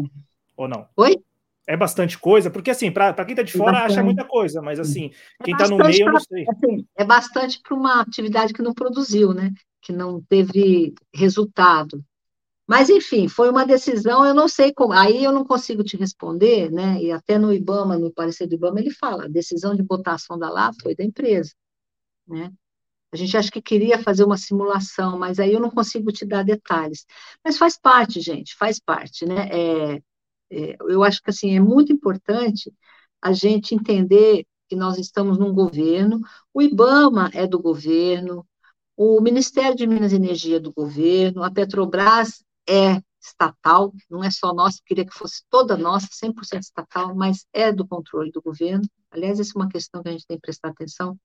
Ou não? Oi? É bastante coisa, porque assim, para quem está de fora é acha muita coisa, mas assim, é quem está no meio, eu não sei. Assim, é bastante para uma atividade que não produziu, né? Que não teve resultado. Mas, enfim, foi uma decisão, eu não sei como, aí eu não consigo te responder, né? E até no IBAMA, no parecer do IBAMA, ele fala, a decisão de botar a sonda lá foi da empresa, né? A gente acha que queria fazer uma simulação, mas aí eu não consigo te dar detalhes. Mas faz parte, gente, faz parte, né? É, é, eu acho que, assim, é muito importante a gente entender que nós estamos num governo, o IBAMA é do governo, o Ministério de Minas e Energia é do governo, a Petrobras é estatal, não é só nossa, queria que fosse toda nossa, 100% estatal, mas é do controle do governo. Aliás, essa é uma questão que a gente tem que prestar atenção,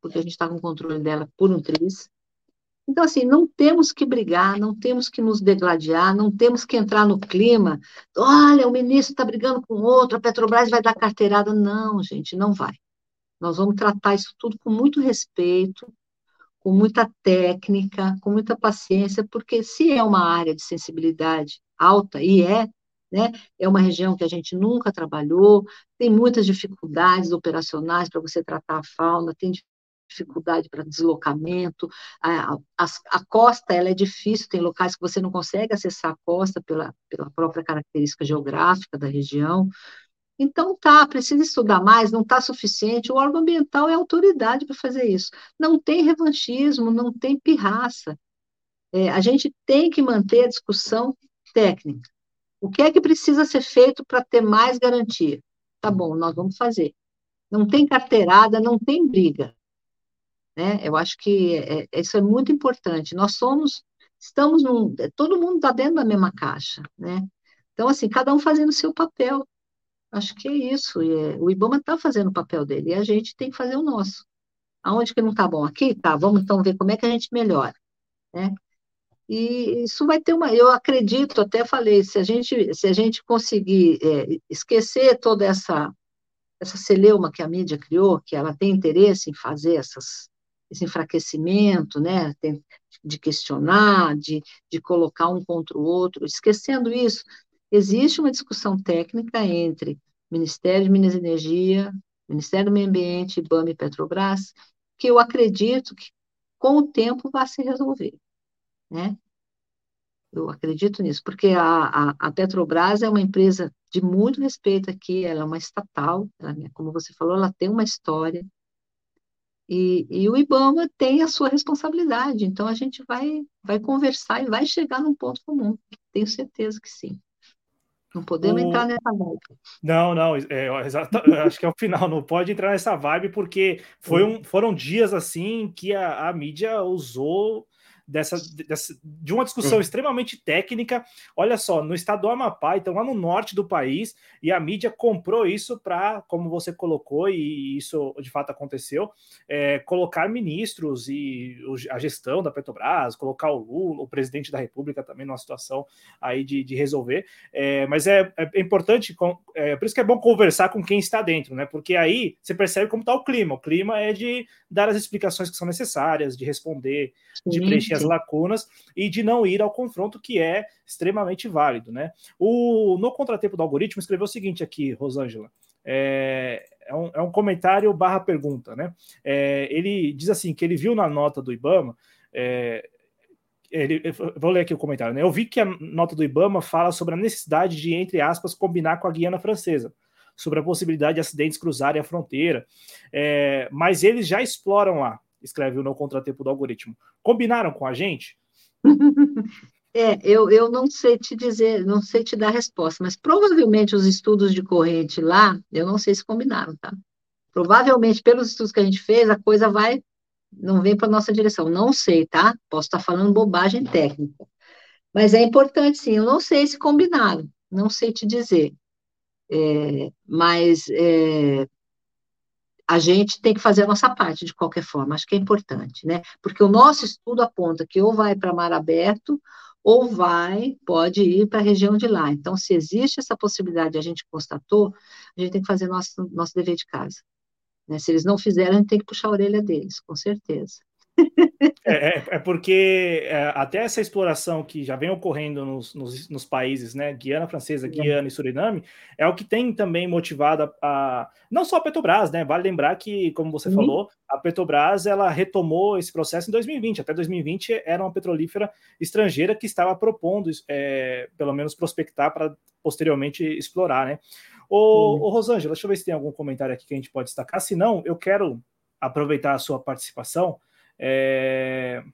porque a gente está com o controle dela por um triz. Então, assim, não temos que brigar, não temos que nos degladiar, não temos que entrar no clima. Olha, o ministro está brigando com outro, a Petrobras vai dar carteirada. Não, gente, não vai. Nós vamos tratar isso tudo com muito respeito, com muita técnica, com muita paciência, porque se é uma área de sensibilidade alta, e é, né, é uma região que a gente nunca trabalhou, tem muitas dificuldades operacionais para você tratar a fauna, tem dificuldade para deslocamento, a, a, a, costa ela é difícil, tem locais que você não consegue acessar a costa pela, pela própria característica geográfica da região. Então tá, precisa estudar mais, não está suficiente. O órgão ambiental é autoridade para fazer isso. Não tem revanchismo, não tem pirraça. É, a gente tem que manter a discussão técnica. O que é que precisa ser feito para ter mais garantia? Tá bom, nós vamos fazer. Não tem carteirada, não tem briga. Né? Eu acho que é, é, isso é muito importante. Nós somos, estamos num, todo mundo está dentro da mesma caixa, né? Então, assim, cada um fazendo o seu papel. Acho que é isso. É, o IBAMA está fazendo o papel dele e a gente tem que fazer o nosso. Aonde que não está bom aqui? Tá, vamos então ver como é que a gente melhora, né? E isso vai ter uma, eu acredito, até falei, se a gente, se a gente conseguir é, esquecer toda essa essa celeuma que a mídia criou, que ela tem interesse em fazer essas esse enfraquecimento, né, de questionar, de, de colocar um contra o outro. Esquecendo isso, existe uma discussão técnica entre Ministério de Minas e Energia, Ministério do Meio Ambiente, IBAMA e Petrobras, que eu acredito que com o tempo vai se resolver, né? Eu acredito nisso, porque a, a, a, Petrobras é uma empresa de muito respeito aqui, ela é uma estatal, ela, como você falou, ela tem uma história, e, e, o IBAMA tem a sua responsabilidade, então a gente vai, vai conversar e vai chegar num ponto comum. Tenho certeza que sim. Não podemos o... entrar nessa vibe. Não, não, é, exato, acho que é o final, não pode entrar nessa vibe, porque foi um, foram dias assim que a, a mídia usou dessa, dessa, de uma discussão uhum. extremamente técnica. Olha só, no estado do Amapá, então lá no norte do país, e a mídia comprou isso para, como você colocou, e isso de fato aconteceu, é, colocar ministros e a gestão da Petrobras, colocar o Lula, o presidente da República também numa situação aí de, de resolver. É, mas é, é importante, é, por isso que é bom conversar com quem está dentro, né? Porque aí você percebe como está o clima. O clima é de dar as explicações que são necessárias, de responder, de preencher preencher as lacunas e de não ir ao confronto que é extremamente válido, né? O no contratempo do algoritmo escreveu o seguinte aqui, Rosângela. É, é, um, é um comentário barra pergunta, né? É, ele diz assim que ele viu na nota do IBAMA. É, ele, vou ler aqui o comentário, né? Eu vi que a nota do IBAMA fala sobre a necessidade de, entre aspas, combinar com a Guiana Francesa, sobre a possibilidade de acidentes cruzarem a fronteira, é, mas eles já exploram lá escreve o No Contratempo do Algoritmo. Combinaram com a gente? É, eu, eu não sei te dizer, não sei te dar resposta, mas provavelmente os estudos de corrente lá, eu não sei se combinaram, tá? Provavelmente, pelos estudos que a gente fez, a coisa vai, não vem para nossa direção. Não sei, tá? Posso estar falando bobagem técnica. Mas é importante, sim. Eu não sei se combinaram, não sei te dizer. É, mas é, a gente tem que fazer a nossa parte de qualquer forma, acho que é importante, né? Porque o nosso estudo aponta que ou vai para mar aberto ou vai, pode ir para a região de lá. Então, se existe essa possibilidade, a gente constatou, a gente tem que fazer nosso, nosso dever de casa. Né? Se eles não fizeram, a gente tem que puxar a orelha deles, com certeza. É, é, é, porque é, até essa exploração que já vem ocorrendo nos, nos, nos, países, né, Guiana Francesa, Guiana e Suriname, é o que tem também motivado a, a, não só a Petrobras, né, vale lembrar que, como você uhum. falou, a Petrobras, ela retomou esse processo em 2020, até 2020 era uma petrolífera estrangeira que estava propondo, é, pelo menos prospectar para posteriormente explorar, né. Ô, uhum. ô Rosângela, deixa eu ver se tem algum comentário aqui que a gente pode destacar, se não, eu quero aproveitar a sua participação é,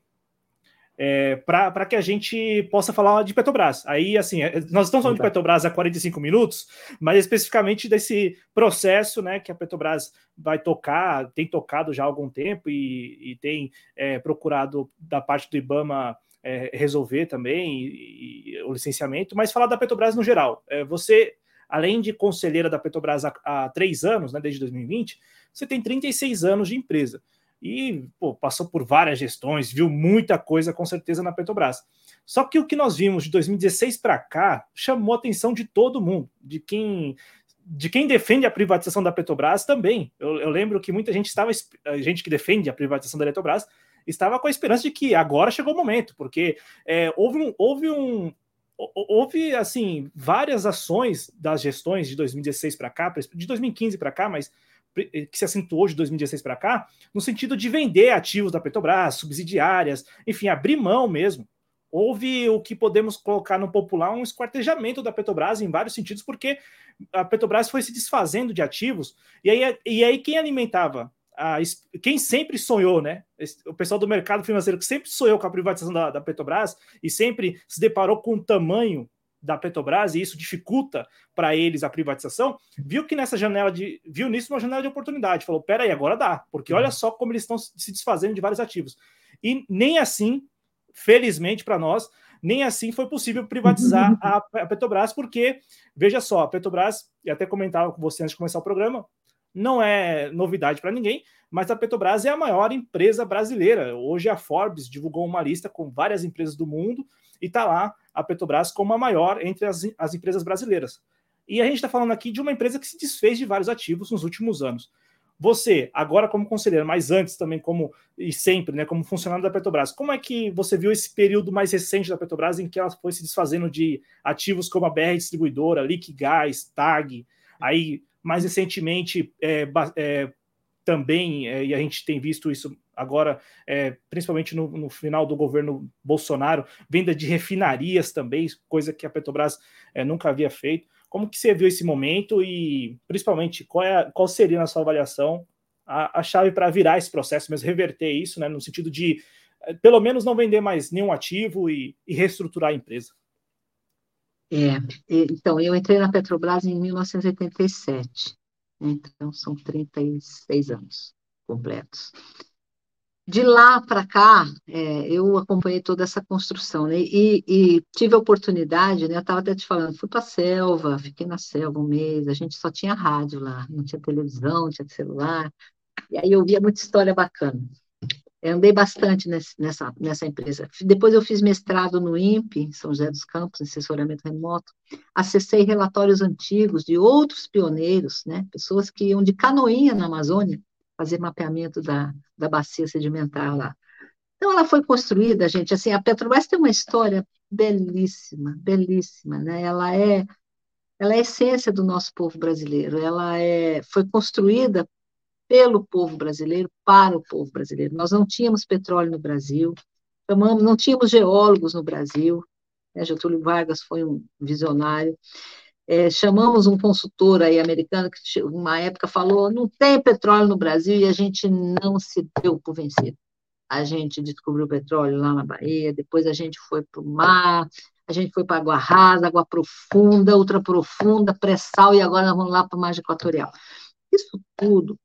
é, para que a gente possa falar de Petrobras. Aí, assim, é, nós estamos falando de Petrobras há 45 minutos, mas especificamente desse processo né, que a Petrobras vai tocar, tem tocado já há algum tempo e, e tem é, procurado da parte do IBAMA é, resolver também e, e, o licenciamento, mas falar da Petrobras no geral. É, você, além de conselheira da Petrobras há, há três anos, né, desde 2020, você tem 36 anos de empresa e pô, passou por várias gestões, viu muita coisa com certeza na Petrobras. Só que o que nós vimos de 2016 para cá chamou a atenção de todo mundo, de quem de quem defende a privatização da Petrobras também. Eu, eu lembro que muita gente estava, gente que defende a privatização da Petrobras, estava com a esperança de que agora chegou o momento, porque é, houve um, houve um, houve assim várias ações das gestões de 2016 para cá, de 2015 para cá, mas que se acentuou de 2016 para cá, no sentido de vender ativos da Petrobras, subsidiárias, enfim, abrir mão mesmo. Houve o que podemos colocar no popular um esquartejamento da Petrobras em vários sentidos, porque a Petrobras foi se desfazendo de ativos, e aí, e aí quem alimentava, a, quem sempre sonhou, né? O pessoal do mercado financeiro que sempre sonhou com a privatização da, da Petrobras e sempre se deparou com o tamanho da Petrobras e isso dificulta para eles a privatização, viu que nessa janela de viu nisso uma janela de oportunidade, falou: "Pera aí, agora dá", porque olha só como eles estão se desfazendo de vários ativos. E nem assim, felizmente para nós, nem assim foi possível privatizar a, a Petrobras, porque veja só, a Petrobras, e até comentava com você antes de começar o programa, não é novidade para ninguém, mas a Petrobras é a maior empresa brasileira. Hoje a Forbes divulgou uma lista com várias empresas do mundo e está lá a Petrobras como a maior entre as, as empresas brasileiras. E a gente está falando aqui de uma empresa que se desfez de vários ativos nos últimos anos. Você, agora como conselheiro, mas antes também como e sempre, né, como funcionário da Petrobras, como é que você viu esse período mais recente da Petrobras em que ela foi se desfazendo de ativos como a BR Distribuidora, Liquigás, TAG, aí mais recentemente é, é, também, é, e a gente tem visto isso agora, é, principalmente no, no, final do governo Bolsonaro, venda de refinarias também, coisa que a Petrobras é, nunca havia feito. Como que você viu esse momento e, principalmente, qual, é, qual seria, na sua avaliação, a, a chave para virar esse processo, mas reverter isso, né, no sentido de, é, pelo menos, não vender mais nenhum ativo e, e reestruturar a empresa? É, então, eu entrei na Petrobras em 1987, né, então são 36 anos completos. De lá para cá, é, eu acompanhei toda essa construção, né? E, e tive a oportunidade, né? Eu estava até te falando, fui para a selva, fiquei na selva um mês, a gente só tinha rádio lá, não tinha televisão, não tinha celular, e aí eu via muita história bacana. Eu andei bastante nesse, nessa, nessa empresa. Depois eu fiz mestrado no INPE, São José dos Campos, assessoramento remoto. Acessei relatórios antigos de outros pioneiros, né? Pessoas que iam de canoinha na Amazônia, fazer mapeamento da, da bacia sedimentar lá. Então, ela foi construída, gente, assim, a Petrobras tem uma história belíssima, belíssima, né? Ela é, ela é a essência do nosso povo brasileiro, ela é, foi construída pelo povo brasileiro, para o povo brasileiro. Nós não tínhamos petróleo no Brasil, não tínhamos geólogos no Brasil, né? Getúlio Vargas foi um visionário, é, chamamos um consultor aí americano que uma época falou não tem petróleo no Brasil e a gente não se deu por vencido. A gente descobriu petróleo lá na Bahia, depois a gente foi para o mar, a gente foi para água rasa, água profunda, ultra profunda, pré-sal e agora vamos lá para a margem equatorial. Isso tudo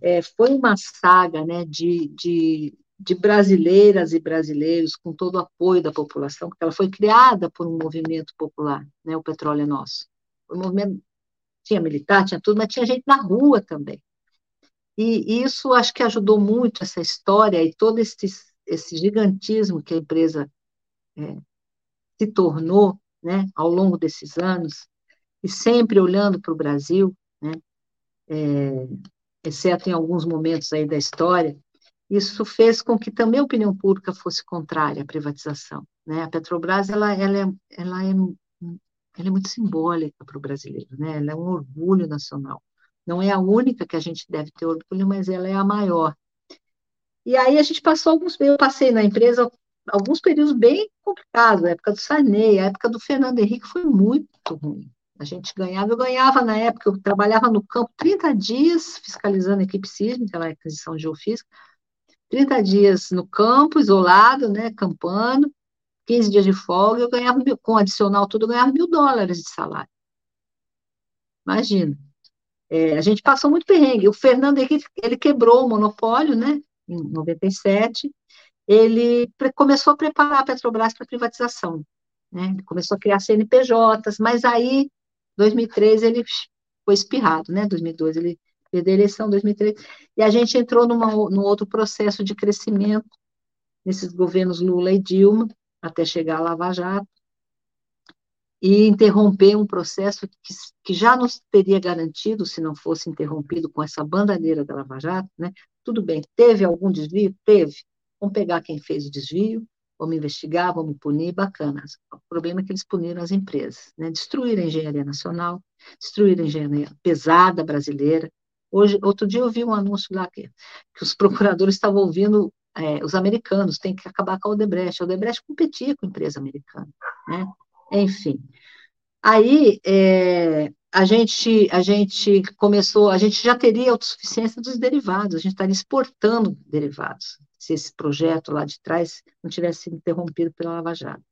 é, foi uma saga né, de, de, de brasileiras e brasileiros com todo o apoio da população, porque ela foi criada por um movimento popular, né, o Petróleo é Nosso. O movimento tinha militar, tinha tudo, mas tinha gente na rua também. E, isso acho que ajudou muito essa história e todo esse, esse gigantismo que a empresa é, se tornou né, ao longo desses anos, e sempre olhando para o Brasil, né, é, exceto em alguns momentos aí da história, isso fez com que também a opinião pública fosse contrária à privatização. Né? A Petrobras ela, ela, é, ela, é, ela é muito simbólica para o brasileiro, né? ela é um orgulho nacional. Não é a única que a gente deve ter orgulho, mas ela é a maior. E aí a gente passou alguns, eu passei na empresa alguns períodos bem complicados, a época do Sarney, a época do Fernando Henrique foi muito ruim. A gente ganhava, eu ganhava na época, eu trabalhava no campo 30 dias fiscalizando a equipe sísmica, lá aquisição geofísica, 30 dias no campo, isolado, né, campando, 15 dias de folga, eu ganhava, com adicional tudo, eu ganhava mil dólares de salário. Imagina. É, a gente passou muito perrengue. O Fernando Henrique, ele quebrou o monopólio, né, em 97, ele começou a preparar a Petrobras para privatização, né, ele começou a criar CNPJs, mas aí, 2013, ele foi espirrado, né, 2012 ele perdeu a eleição, 2013, e a gente entrou numa, num outro processo de crescimento, nesses governos Lula e Dilma, até chegar a Lava Jato, e interromper um processo que, que já nos teria garantido, se não fosse interrompido com essa bandadeira da Lava Jato, né? Tudo bem, teve algum desvio? Teve. Vamos pegar quem fez o desvio, vamos investigar, vamos punir, bacana. O problema é que eles puniram as empresas, né? Destruíram a engenharia nacional, destruíram a engenharia pesada brasileira. Hoje, outro dia eu vi um anúncio lá que, que os procuradores estavam ouvindo é, os americanos, tem que acabar com a Odebrecht. A Odebrecht competia com a empresa americana, né? enfim. Aí é, a, gente, a gente começou, a gente já teria autossuficiência dos derivados, a gente estaria exportando derivados, se esse projeto lá de trás não tivesse sido interrompido pela Lava Jato.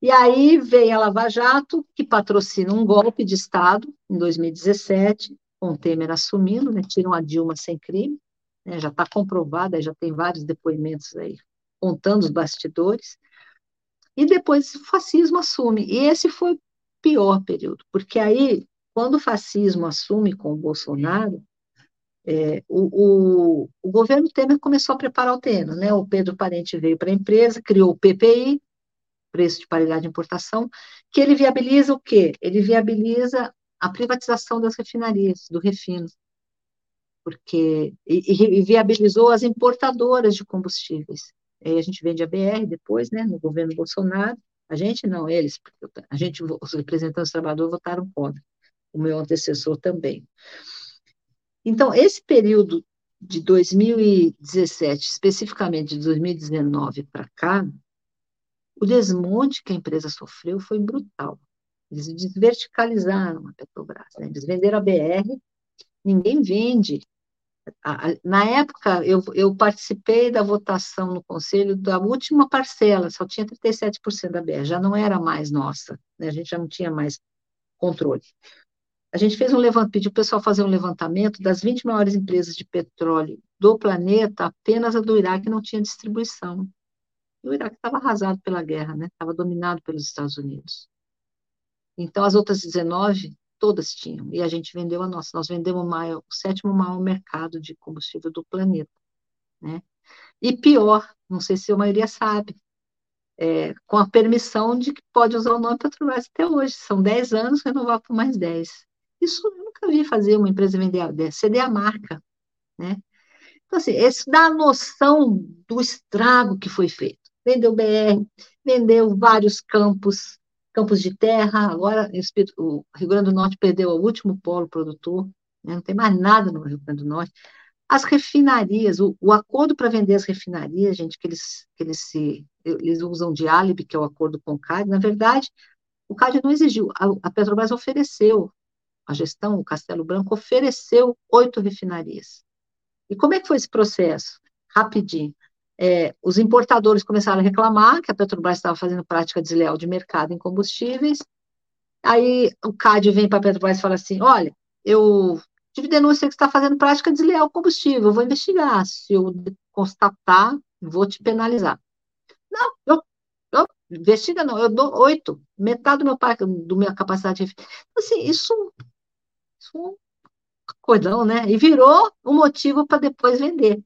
E aí vem a Lava Jato, que patrocina um golpe de Estado em 2017, com o Temer assumindo, né, tiram a Dilma sem crime, né, já está comprovada, já tem vários depoimentos aí contando os bastidores, e depois o fascismo assume. E esse foi o pior período, porque aí, quando o fascismo assume com o Bolsonaro, é, o, o, o, governo Temer começou a preparar o terreno, né? O Pedro Parente veio para a empresa, criou o PPI, preço de paridade de importação, que ele viabiliza o quê? Ele viabiliza a privatização das refinarias, do refino, porque e, e viabilizou as importadoras de combustíveis. Aí a gente vende a BR depois, né, no governo Bolsonaro. A gente não, eles, a gente, os representantes do trabalhador votaram contra. O meu antecessor também. Então, esse período de 2017, especificamente de 2019 para cá, o desmonte que a empresa sofreu foi brutal. Eles desverticalizaram a Petrobras, né? eles venderam a BR, ninguém vende na época, eu, eu, participei da votação no conselho da última parcela, só tinha 37% da BR, já não era mais nossa, né? a gente já não tinha mais controle. A gente fez um levantamento, pediu o pessoal fazer um levantamento das 20 maiores empresas de petróleo do planeta, apenas a do Iraque não tinha distribuição. o Iraque estava arrasado pela guerra, né? estava dominado pelos Estados Unidos. Então, as outras 19 todas tinham, e a gente vendeu a nossa. Nós vendemos o, maior, o sétimo maior mercado de combustível do planeta. Né? E pior, não sei se a maioria sabe, é, com a permissão de que pode usar o nome Petrobras até hoje. São 10 anos, renovar por mais 10. Isso eu nunca vi fazer uma empresa vender, ceder a marca. Né? Então, assim, isso dá a noção do estrago que foi feito. Vendeu BR, vendeu vários campos, campos de terra, agora o Rio Grande do Norte perdeu o último polo produtor, né, não tem mais nada no Rio Grande do Norte. As refinarias, o, o acordo para vender as refinarias, gente, que eles, que eles, se, eles usam de álibi, que é o acordo com o CAD, na verdade, o CAD não exigiu, a, a Petrobras ofereceu, a gestão, o Castelo Branco ofereceu oito refinarias. E como é que foi esse processo? Rapidinho é, os importadores começaram a reclamar que a Petrobras estava fazendo prática desleal de mercado em combustíveis. Aí o CAD vem para a Petrobras e fala assim: olha, eu tive denúncia que está fazendo prática desleal de combustível, eu vou investigar. Se eu constatar, vou te penalizar. Não, eu, eu investiga não, eu dou oito, metade do meu parque, do minha capacidade. Então, assim, isso, isso cordão, né? E virou um motivo para depois vender.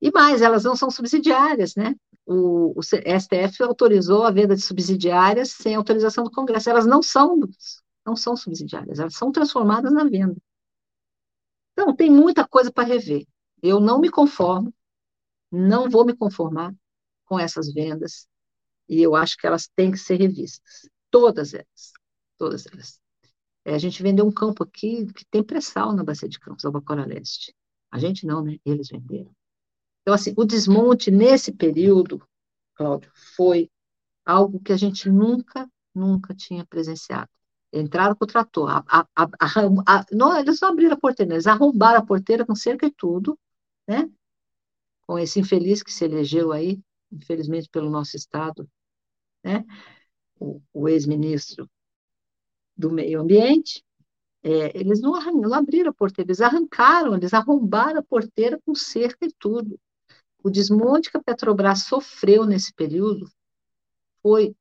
E mais, elas não são subsidiárias, né? O, o, STF autorizou a venda de subsidiárias sem autorização do Congresso. Elas não são, não são subsidiárias, elas são transformadas na venda. Então, tem muita coisa para rever. Eu não me conformo, não vou me conformar com essas vendas, e eu acho que elas têm que ser revistas. Todas elas. Todas elas. É, a gente vendeu um campo aqui que tem pré-sal na Bacia de Campos, Albacora Leste. A gente não, né? Eles venderam. Então, assim, o desmonte nesse período, Cláudio, foi algo que a gente nunca, nunca tinha presenciado. Entraram com o trator, a, a, a, não, eles não abriram a porteira, eles arrombaram a porteira com cerca e tudo, né? Com esse infeliz que se elegeu aí, infelizmente pelo nosso Estado, né? O, o ex-ministro do meio ambiente, é, eles não, não abriram a porteira, eles arrancaram, eles arrombaram a porteira com cerca e tudo. O desmonte que a Petrobras sofreu nesse período foi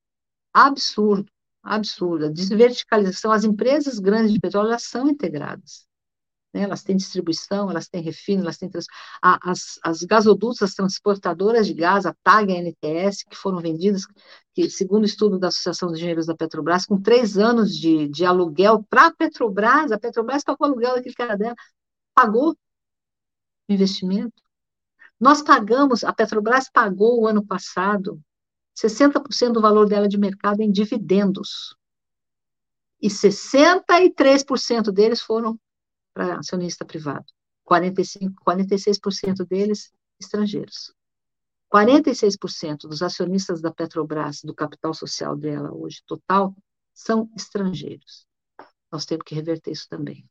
absurdo, absurdo. A desverticalização, as empresas grandes de petróleo elas são integradas. Né? Elas têm distribuição, elas têm refino, elas têm trans... as, as gasodutos, as transportadoras de gás, a TAG e a NTS, que foram vendidas, que, segundo o estudo da Associação de Engenheiros da Petrobras, com três anos de, de aluguel para a Petrobras, a Petrobras pagou aluguel daquele cara dela, pagou investimento. Nós pagamos, a Petrobras pagou o ano passado 60% do valor dela de mercado em dividendos. E 63% deles foram para acionista privado. 45, 46% deles estrangeiros. 46% dos acionistas da Petrobras, do capital social dela hoje, total, são estrangeiros. Nós temos que reverter isso também.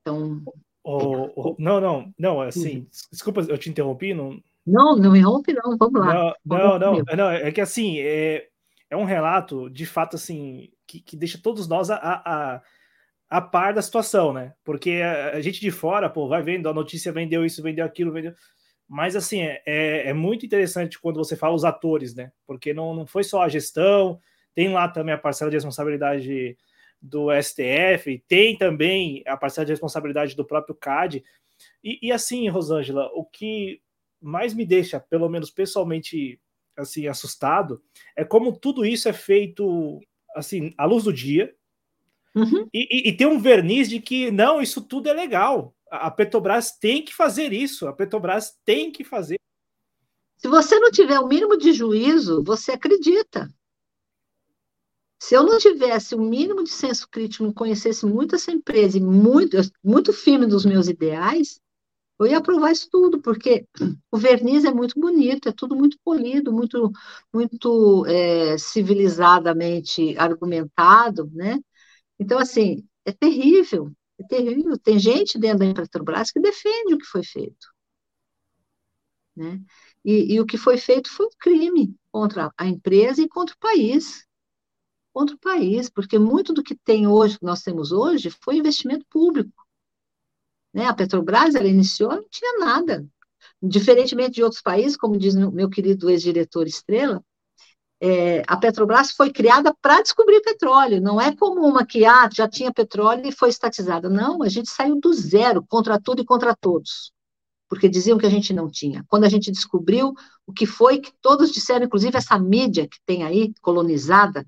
Então. Oh, não, não, não, assim, uhum. desculpa, eu te interrompi, não. Não, não me interrompe, não, vamos lá. Não, não, não, não, é que assim, é, é um relato, de fato, assim, que, que deixa todos nós a, a a par da situação, né? Porque a, a, gente de fora, pô, vai vendo, a notícia vendeu isso, vendeu aquilo, vendeu. Mas assim, é, é, é muito interessante quando você fala os atores, né? Porque não, não foi só a gestão, tem lá também a parcela de responsabilidade do STF, tem também a parcela de responsabilidade do próprio CAD. E, e assim, Rosângela, o que mais me deixa, pelo menos pessoalmente, assim, assustado, é como tudo isso é feito assim, à luz do dia, Uhum. E, e, e, tem um verniz de que não, isso tudo é legal. A Petrobras tem que fazer isso. A Petrobras tem que fazer. Se você não tiver o mínimo de juízo, você acredita. Se eu não tivesse o mínimo de senso crítico, não conhecesse muito essa empresa e muito, muito firme dos meus ideais, eu ia aprovar isso tudo, porque o verniz é muito bonito, é tudo muito polido, muito, muito é, civilizadamente argumentado, né? Então, assim, é terrível, é terrível. Tem gente dentro da Petrobras que defende o que foi feito. Né? E, e, o que foi feito foi um crime contra a empresa e contra o país. Contra o país, porque muito do que tem hoje, que nós temos hoje, foi investimento público. Né? A Petrobras, ela iniciou, não tinha nada. Diferentemente de outros países, como diz meu querido ex-diretor Estrela, é, a Petrobras foi criada para descobrir petróleo, não é como uma que ah, já tinha petróleo e foi estatizada. Não, a gente saiu do zero, contra tudo e contra todos, porque diziam que a gente não tinha. Quando a gente descobriu o que foi que todos disseram, inclusive essa mídia que tem aí, colonizada,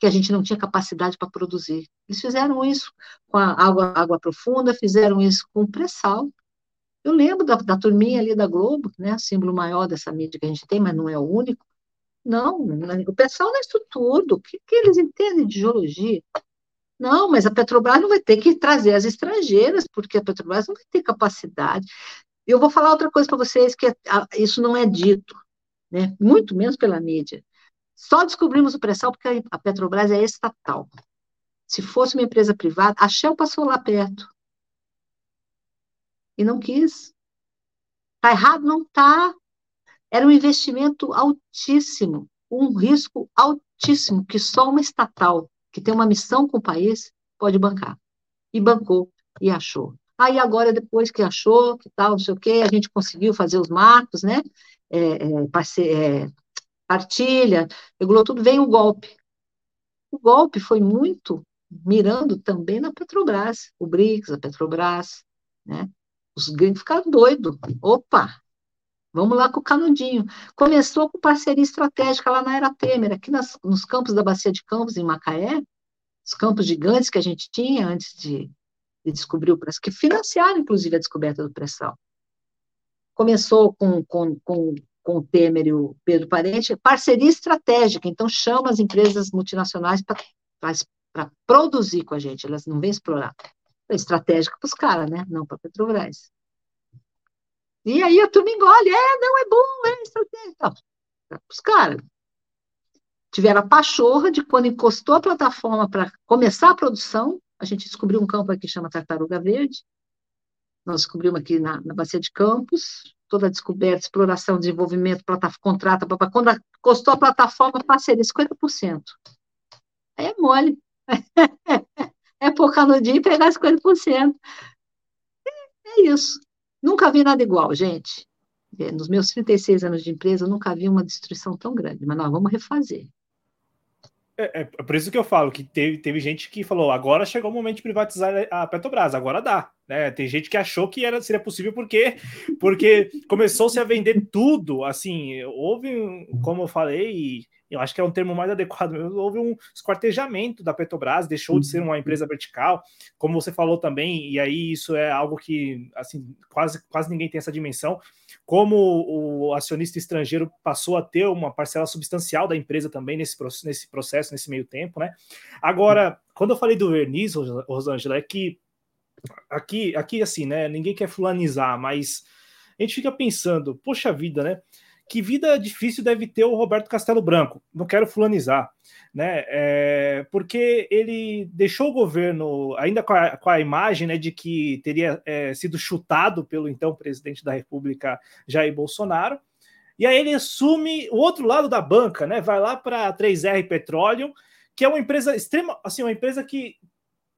que a gente não tinha capacidade para produzir. Eles fizeram isso com a água, água profunda, fizeram isso com o pré-sal. Eu lembro da, da turminha ali da Globo, né, símbolo maior dessa mídia que a gente tem, mas não é o único, não, o pessoal não estuda tudo. O que, que eles entendem de geologia? Não, mas a Petrobras não vai ter que trazer as estrangeiras, porque a Petrobras não vai ter capacidade. Eu vou falar outra coisa para vocês, que isso não é dito, né? muito menos pela mídia. Só descobrimos o pré-sal porque a Petrobras é estatal. Se fosse uma empresa privada, a Shell passou lá perto. E não quis. Está errado? Não está. Era um investimento altíssimo, um risco altíssimo que só uma estatal, que tem uma missão com o país, pode bancar. E bancou, e achou. Aí agora, depois que achou, que tal, não sei o quê, a gente conseguiu fazer os marcos, né? É, é, é, partilha, regulou tudo, vem o golpe. O golpe foi muito mirando também na Petrobras, o BRICS, a Petrobras, né? Os gringos ficaram doidos. Opa, vamos lá com o canudinho. Começou com parceria estratégica lá na Era Temer, aqui nas, nos campos da Bacia de Campos, em Macaé, os campos gigantes que a gente tinha antes de, de descobrir o pré-sal, que financiaram, inclusive, a descoberta do pré-sal. Começou com, com, com, com o Temer e o Pedro Parente, parceria estratégica, então chama as empresas multinacionais para produzir com a gente, elas não vêm explorar. É estratégica para os caras, né? Não para a Petrobras. E aí a turma engole, é, não é bom, é estratégica. Para os caras tiveram a pachorra de quando encostou a plataforma para começar a produção, a gente descobriu um campo aqui que chama Tartaruga Verde, nós descobrimos aqui na, na Bacia de Campos, toda a descoberta, exploração, desenvolvimento, contrata, papá. quando encostou a plataforma, parceria 50%. Aí é mole. é pouca no dia e pegar 50%. É, é isso. Nunca vi nada igual, gente. É, nos meus 36 anos de empresa, nunca vi uma destruição tão grande, mas nós vamos refazer. É, é, por isso que eu falo que teve, teve gente que falou: agora chegou o momento de privatizar a Petrobras, agora dá. Né? Tem gente que achou que era, seria possível porque, porque começou-se a vender tudo. Assim, houve, como eu falei, eu acho que é um termo mais adequado mesmo, houve um esquartejamento da Petrobras, deixou de ser uma empresa vertical, como você falou também, e aí isso é algo que assim quase, quase ninguém tem essa dimensão, como o acionista estrangeiro passou a ter uma parcela substancial da empresa também nesse, nesse processo, nesse meio tempo, né? Agora, quando eu falei do verniz, Rosângela, é que aqui, aqui assim, né? Ninguém quer fulanizar, mas a gente fica pensando, poxa vida, né? que vida difícil deve ter o Roberto Castelo Branco. Não quero fulanizar, né? É, porque ele deixou o governo ainda com a, com a imagem né, de que teria é, sido chutado pelo então presidente da República Jair Bolsonaro. E aí ele assume o outro lado da banca, né? Vai lá para a 3R Petróleo, que é uma empresa extrema, assim, uma empresa que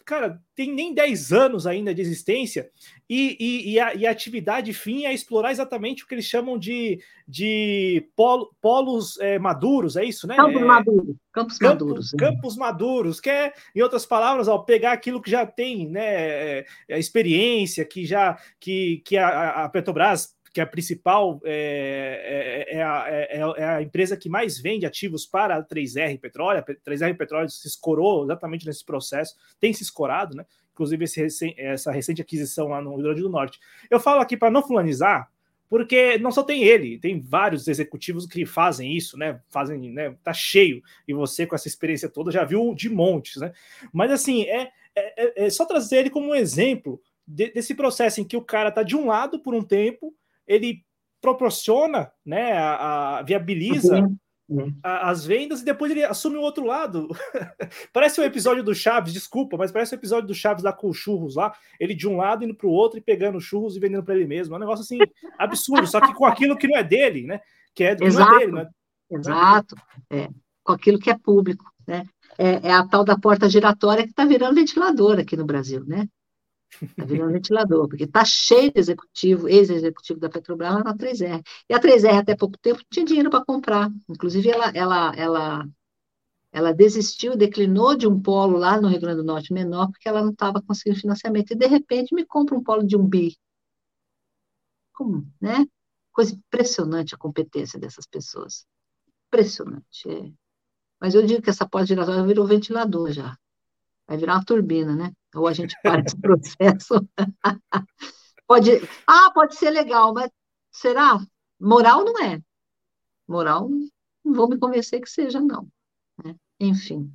cara, tem nem 10 anos ainda de existência, e, e, e, a, e, a, atividade fim é explorar exatamente o que eles chamam de, de polo, polos é, maduros, é isso, né? Campos é, maduros. Campos Campo, maduros. Né? Campos maduros, que é, em outras palavras, ó, pegar aquilo que já tem, né, é, a experiência, que já que, que a, a Petrobras que a principal é, é, é, a, é, é, a, empresa que mais vende ativos para a 3R Petróleo. A 3R Petróleo se escorou exatamente nesse processo, tem se escorado, né? Inclusive esse, essa recente aquisição lá no Rio Grande do Norte. Eu falo aqui para não fulanizar, porque não só tem ele, tem vários executivos que fazem isso, né? Fazem, né? Tá cheio, e você com essa experiência toda já viu de montes, né? Mas assim, é, é, é só trazer ele como um exemplo de, desse processo em que o cara tá de um lado por um tempo ele proporciona, né, a, a viabiliza uhum. uhum. a, as vendas e depois ele assume o outro lado. parece o um episódio do Chaves, desculpa, mas parece o um episódio do Chaves lá com os churros lá, ele de um lado indo para o outro e pegando churros e vendendo para ele mesmo. É um negócio assim absurdo, só que com aquilo que não é dele, né? Que é, Exato. não é dele, né? Exato. É, com aquilo que é público, né? É, é a tal da porta giratória que está virando ventilador aqui no Brasil, né? Está virando ventilador, porque está cheio de executivo, ex-executivo da Petrobras lá na 3R. E a 3R, até pouco tempo, tinha dinheiro para comprar. Inclusive, ela, ela, ela, ela desistiu, declinou de um polo lá no Rio Grande do Norte menor, porque ela não estava conseguindo financiamento. E, de repente, me compra um polo de um bi. Como, né? Coisa impressionante a competência dessas pessoas. Impressionante. É. Mas eu digo que essa porta giratória virou ventilador já. Vai virar uma turbina, né? Ou a gente para esse processo. pode, ah, pode ser legal, mas será? Moral não é. Moral, não vou me convencer que seja, não. Né? Enfim.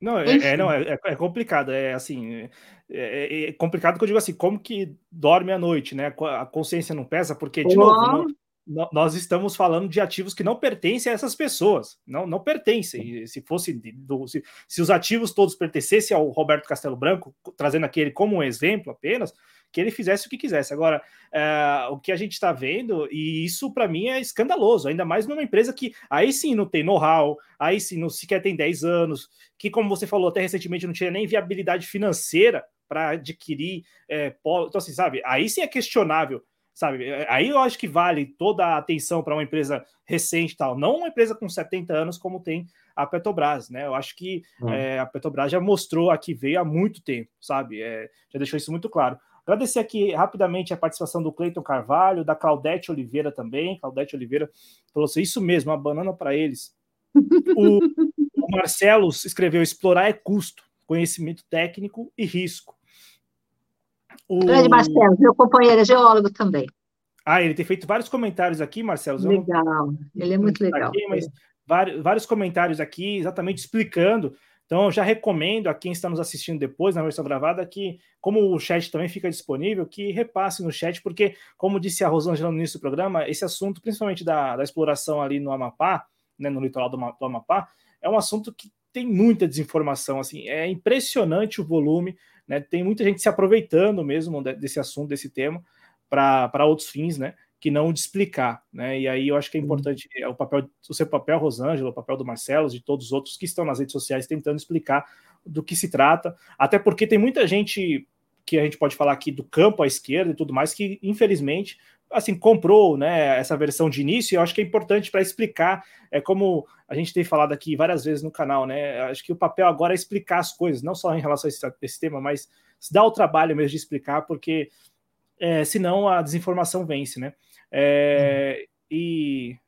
Não, é, é não é, é, complicado. É assim, é, é, é, complicado que eu digo assim, como que dorme à noite, né? A consciência não pesa, porque, de novo, não, nós estamos falando de ativos que não pertencem a essas pessoas, não, não pertencem. Se fosse do, se, se, os ativos todos pertencessem ao Roberto Castelo Branco, trazendo aquele como um exemplo apenas, que ele fizesse o que quisesse. Agora, é, o que a gente está vendo, e isso para mim é escandaloso, ainda mais numa empresa que aí sim não tem know-how, aí sim não sequer tem 10 anos, que, como você falou até recentemente, não tinha nem viabilidade financeira para adquirir é. Então, assim, sabe, aí sim é questionável sabe? É, aí eu acho que vale toda a atenção para uma empresa recente tal, não uma empresa com 70 anos como tem a Petrobras, né? Eu acho que é. É, a Petrobras já mostrou aqui veio há muito tempo, sabe? É, já deixou isso muito claro. Agradecer aqui rapidamente a participação do Cleiton Carvalho, da Claudete Oliveira também. Claudete Oliveira falou assim: isso mesmo, uma banana para eles. O, o Marcelo escreveu: explorar é custo, conhecimento técnico e risco. O... Grande Marcelo, meu companheiro é geólogo também. Ah, ele tem feito vários comentários aqui, Marcelo. Legal, não... ele é muito legal. Aqui, mas vários, vários comentários aqui, exatamente explicando. Então, eu já recomendo a quem está nos assistindo depois, na versão gravada, que, como o chat também fica disponível, que repasse no chat, porque, como disse a Rosângela no início do programa, esse assunto, principalmente da, da exploração ali no Amapá, né, no litoral do, do Amapá, é um assunto que tem muita desinformação, assim, é impressionante o volume, né, tem muita gente se aproveitando mesmo desse assunto, desse tema, para outros fins, né, que não de explicar, né, e aí eu acho que é importante é, o papel, o seu papel, Rosângela, o papel do Marcelo, de todos os outros que estão nas redes sociais tentando explicar do que se trata, até porque tem muita gente que a gente pode falar aqui do campo à esquerda e tudo mais, que infelizmente assim comprou né, essa versão de início, e eu acho que é importante para explicar, é como a gente tem falado aqui várias vezes no canal, né? Acho que o papel agora é explicar as coisas, não só em relação a esse, esse tema, mas se dá o trabalho mesmo de explicar, porque é, senão a desinformação vence, né? É, uhum. e,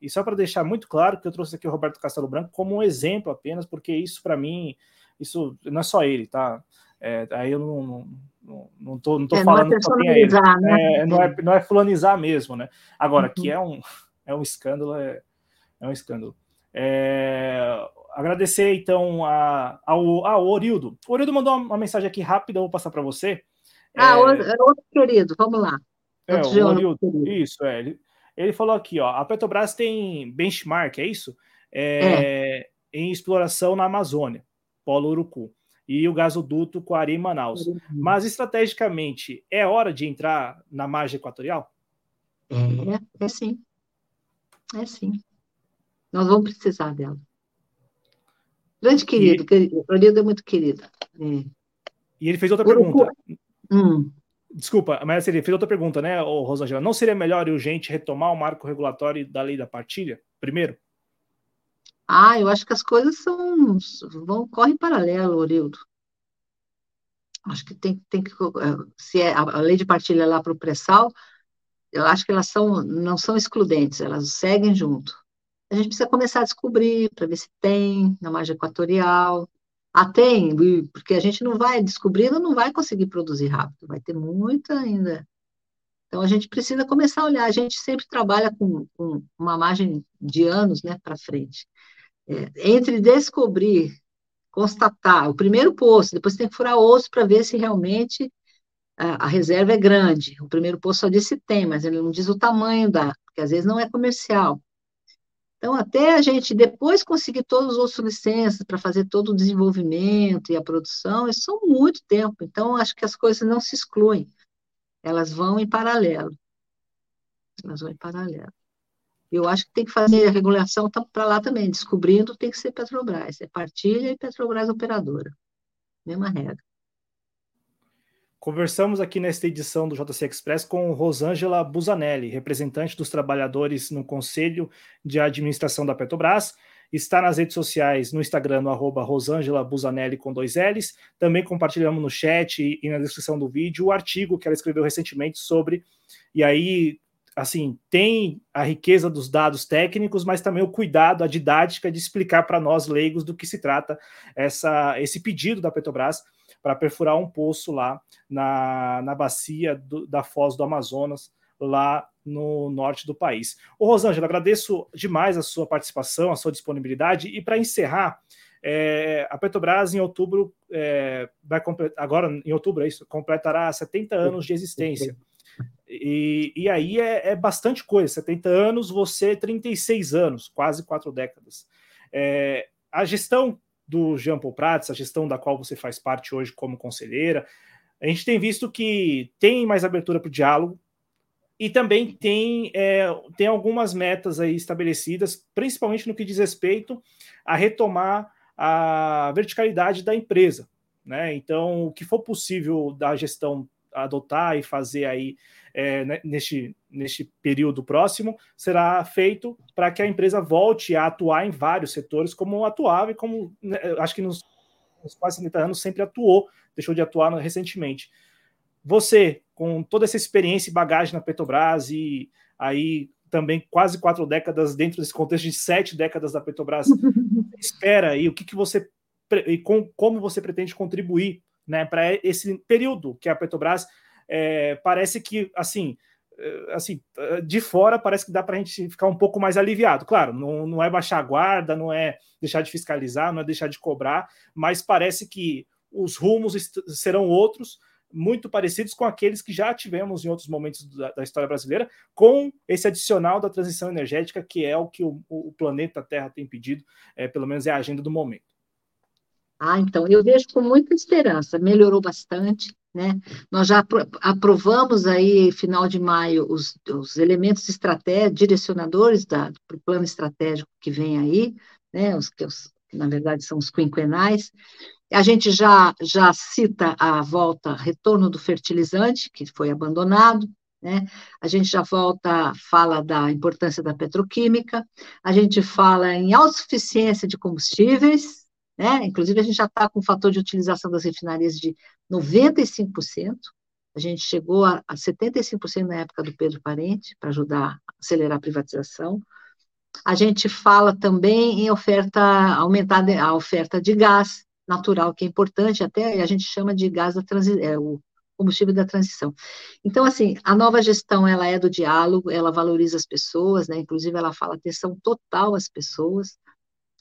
e só para deixar muito claro que eu trouxe aqui o Roberto Castelo Branco como um exemplo apenas, porque isso para mim, isso não é só ele, tá? É, aí eu não, não não, não tô, não tô é, falando não é. Né? É, não, é, não é fulanizar mesmo, né? Agora, uhum. que é um, é um escândalo, é, é um escândalo. É, agradecer então a, ao, ao Orildo. O Orildo mandou uma, uma mensagem aqui rápida, eu vou passar para você. Ah, é, é, outro querido, vamos lá. É, o Orildo, isso, é. Ele, ele falou aqui, ó, a Petrobras tem benchmark, é isso? É, é. Em exploração na Amazônia, Polo Urucu e o gasoduto Coari Manaus. Mas estrategicamente é hora de entrar na margem equatorial? É, é sim. É sim. Nós vamos precisar dela. Grande querido, e... querido. é muito querido. É. E ele fez outra pergunta. Hum. Desculpa, mas ele fez outra pergunta, né, Rosângela? Não seria melhor e urgente retomar o marco regulatório da lei da partilha, primeiro? Ah, eu acho que as coisas são vão correm paralelo, Orildo. Acho que tem, tem que eh, se é a lei de partilha lá para o pré-sal, eu acho que elas são não são excludentes, elas seguem junto. A gente precisa começar a descobrir para ver se tem na margem equatorial. Ah, tem, porque a gente não vai descobrindo, não vai conseguir produzir rápido, vai ter muita ainda. Então a gente precisa começar a olhar. A gente sempre trabalha com, com uma margem de anos, né, para frente é, entre descobrir, constatar o primeiro poço, depois tem que furar osso para ver se realmente a, a, reserva é grande. O primeiro poço só diz se tem, mas ele não diz o tamanho da, porque às vezes não é comercial. Então, até a gente depois conseguir todos os outros licenças para fazer todo o desenvolvimento e a produção, isso são muito tempo. Então, acho que as coisas não se excluem, elas vão em paralelo. Elas vão em paralelo. Eu acho que tem que fazer a regulação para lá também, descobrindo tem que ser Petrobras, é partilha e Petrobras operadora. Mesma regra. Conversamos aqui nesta edição do JC Express com Rosângela Busanelli, representante dos trabalhadores no Conselho de Administração da Petrobras. Está nas redes sociais, no Instagram, no arroba Rosângela Busanelli com dois L's. Também compartilhamos no chat e na descrição do vídeo o artigo que ela escreveu recentemente sobre. E aí assim, tem a riqueza dos dados técnicos, mas também o cuidado, a didática de explicar para nós leigos do que se trata essa, esse pedido da Petrobras para perfurar um poço lá na, na bacia do, da Foz do Amazonas, lá no norte do país. Ô Rosângela, agradeço demais a sua participação, a sua disponibilidade, e para encerrar, é, a Petrobras em outubro é, vai agora em outubro é isso, completará 70 anos de existência. E, e aí é, é, bastante coisa. 70 anos, você 36 anos, quase quatro décadas. É, a gestão do Jean Paul Prats, a gestão da qual você faz parte hoje como conselheira, a gente tem visto que tem mais abertura para o diálogo e também tem, é, tem algumas metas aí estabelecidas, principalmente no que diz respeito a retomar a verticalidade da empresa. Né? Então, o que for possível da gestão adotar e fazer aí é, né, neste, neste período próximo será feito para que a empresa volte a atuar em vários setores como atuava e como né, acho que nos, nos quase 70 anos sempre atuou, deixou de atuar recentemente. Você, com toda essa experiência e bagagem na Petrobras e aí também quase quatro décadas dentro desse contexto de sete décadas da Petrobras, espera aí o que, que você e com, como você pretende contribuir né, para esse período que a Petrobras é, parece que assim é, assim de fora parece que dá para a gente ficar um pouco mais aliviado. Claro, não, não é baixar a guarda, não é deixar de fiscalizar, não é deixar de cobrar, mas parece que os rumos serão outros muito parecidos com aqueles que já tivemos em outros momentos da, da história brasileira, com esse adicional da transição energética, que é o que o, o planeta Terra tem pedido, é, pelo menos é a agenda do momento. Ah, então, eu vejo com muita esperança, melhorou bastante, né? Nós já aprovamos aí, final de maio, os, os elementos estratégicos, direcionadores para o plano estratégico que vem aí, né? Os que, os, na verdade são os quinquenais, a gente já, já cita a volta, retorno do fertilizante, que foi abandonado, né? A gente já volta, fala da importância da petroquímica, a gente fala em autossuficiência de combustíveis, né? Inclusive, a gente já está com o fator de utilização das refinarias de 95%, a gente chegou a, a 75% na época do Pedro Parente, para ajudar a acelerar a privatização. A gente fala também em oferta, aumentar a oferta de gás, natural, que é importante, até a gente chama de gás da transição, é, o combustível da transição. Então, assim, a nova gestão, ela é do diálogo, ela valoriza as pessoas, né, inclusive ela fala atenção total às pessoas.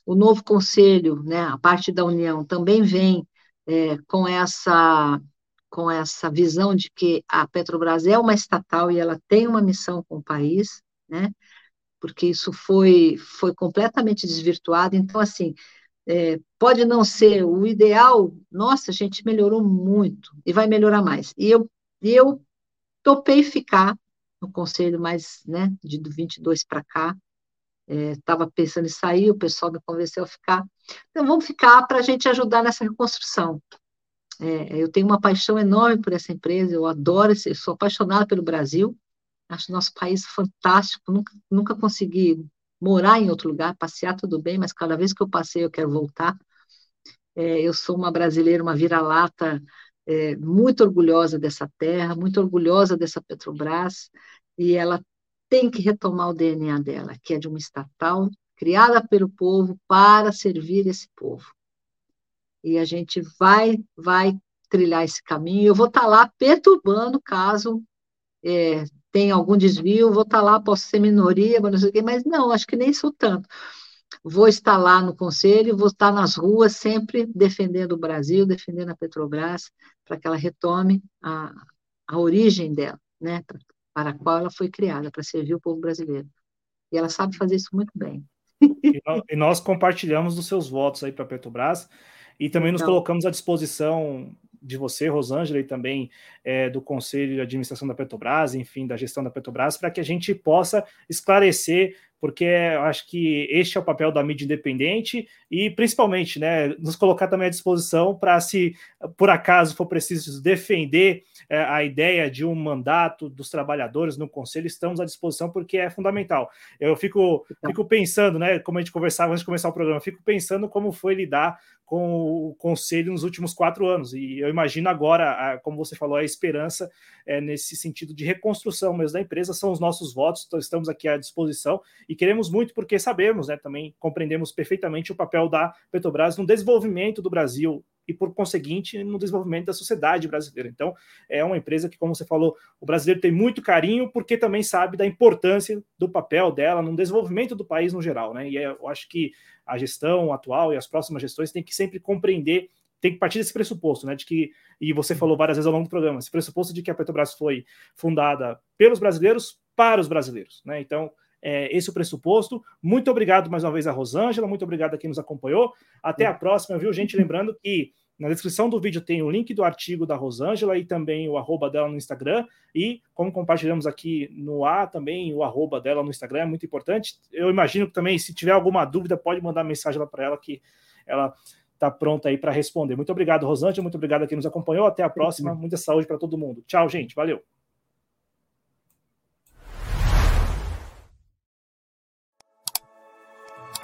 O novo conselho, né, a parte da União, também vem é, com essa com essa visão de que a Petrobras é uma estatal e ela tem uma missão com o país, né, porque isso foi, foi completamente desvirtuado. Então, assim, é, pode não ser o ideal, nossa, a gente melhorou muito e vai melhorar mais. E eu, eu topei ficar no conselho mais, né, de 22 para cá, estava é, pensando em sair, o pessoal me convenceu a ficar. Então, vamos ficar para a gente ajudar nessa reconstrução. É, eu tenho uma paixão enorme por essa empresa, eu adoro, eu sou apaixonada pelo Brasil, acho nosso país fantástico, nunca, nunca consegui morar em outro lugar, passear tudo bem, mas cada vez que eu passei eu quero voltar. É, eu sou uma brasileira, uma vira-lata, é, muito orgulhosa dessa terra, muito orgulhosa dessa Petrobras, e ela tem que retomar o DNA dela, que é de uma estatal criada pelo povo para servir esse povo. E a gente vai, vai trilhar esse caminho. Eu vou estar lá perturbando caso é, tem algum desvio, vou estar lá, posso ser minoria, mas não sei o quê, mas não, acho que nem sou tanto. Vou estar lá no conselho, vou estar nas ruas sempre defendendo o Brasil, defendendo a Petrobras, para que ela retome a, a origem dela, né, para a qual ela foi criada, para servir o povo brasileiro. E ela sabe fazer isso muito bem. E nós, compartilhamos dos seus votos aí para a Petrobras e também nos então, colocamos à disposição de você, Rosângela, e também é, do Conselho de Administração da Petrobras, enfim, da gestão da Petrobras, para que a gente possa esclarecer porque eu acho que este é o papel da mídia independente e, principalmente, né, nos colocar também à disposição para, se por acaso for preciso defender é, a ideia de um mandato dos trabalhadores no conselho, estamos à disposição porque é fundamental. Eu fico, então. fico pensando, né, como a gente conversava antes de começar o programa, fico pensando como foi lidar com o conselho nos últimos quatro anos e eu imagino agora, como você falou, a esperança é, nesse sentido de reconstrução mesmo da empresa são os nossos votos, então estamos aqui à disposição e queremos muito porque sabemos, né, também compreendemos perfeitamente o papel da Petrobras no desenvolvimento do Brasil e, por conseguinte, no desenvolvimento da sociedade brasileira. Então, é uma empresa que, como você falou, o brasileiro tem muito carinho porque também sabe da importância do papel dela no desenvolvimento do país no geral, né? E é, eu acho que a gestão atual e as próximas gestões têm que sempre compreender tem que partir desse pressuposto, né? De que, e você falou várias vezes ao longo do programa, esse pressuposto de que a Petrobras foi fundada pelos brasileiros para os brasileiros, né? Então, é, esse é o pressuposto. Muito obrigado mais uma vez a Rosângela, muito obrigado a quem nos acompanhou. Até a próxima, viu, gente? Lembrando que na descrição do vídeo tem o link do artigo da Rosângela e também o arroba dela no Instagram. E como compartilhamos aqui no ar também, o arroba dela no Instagram é muito importante. Eu imagino que também, se tiver alguma dúvida, pode mandar mensagem lá para ela que ela está pronta aí para responder. Muito obrigado, Rosângela, muito obrigado a quem nos acompanhou. Até a próxima. Muita saúde para todo mundo. Tchau, gente. Valeu.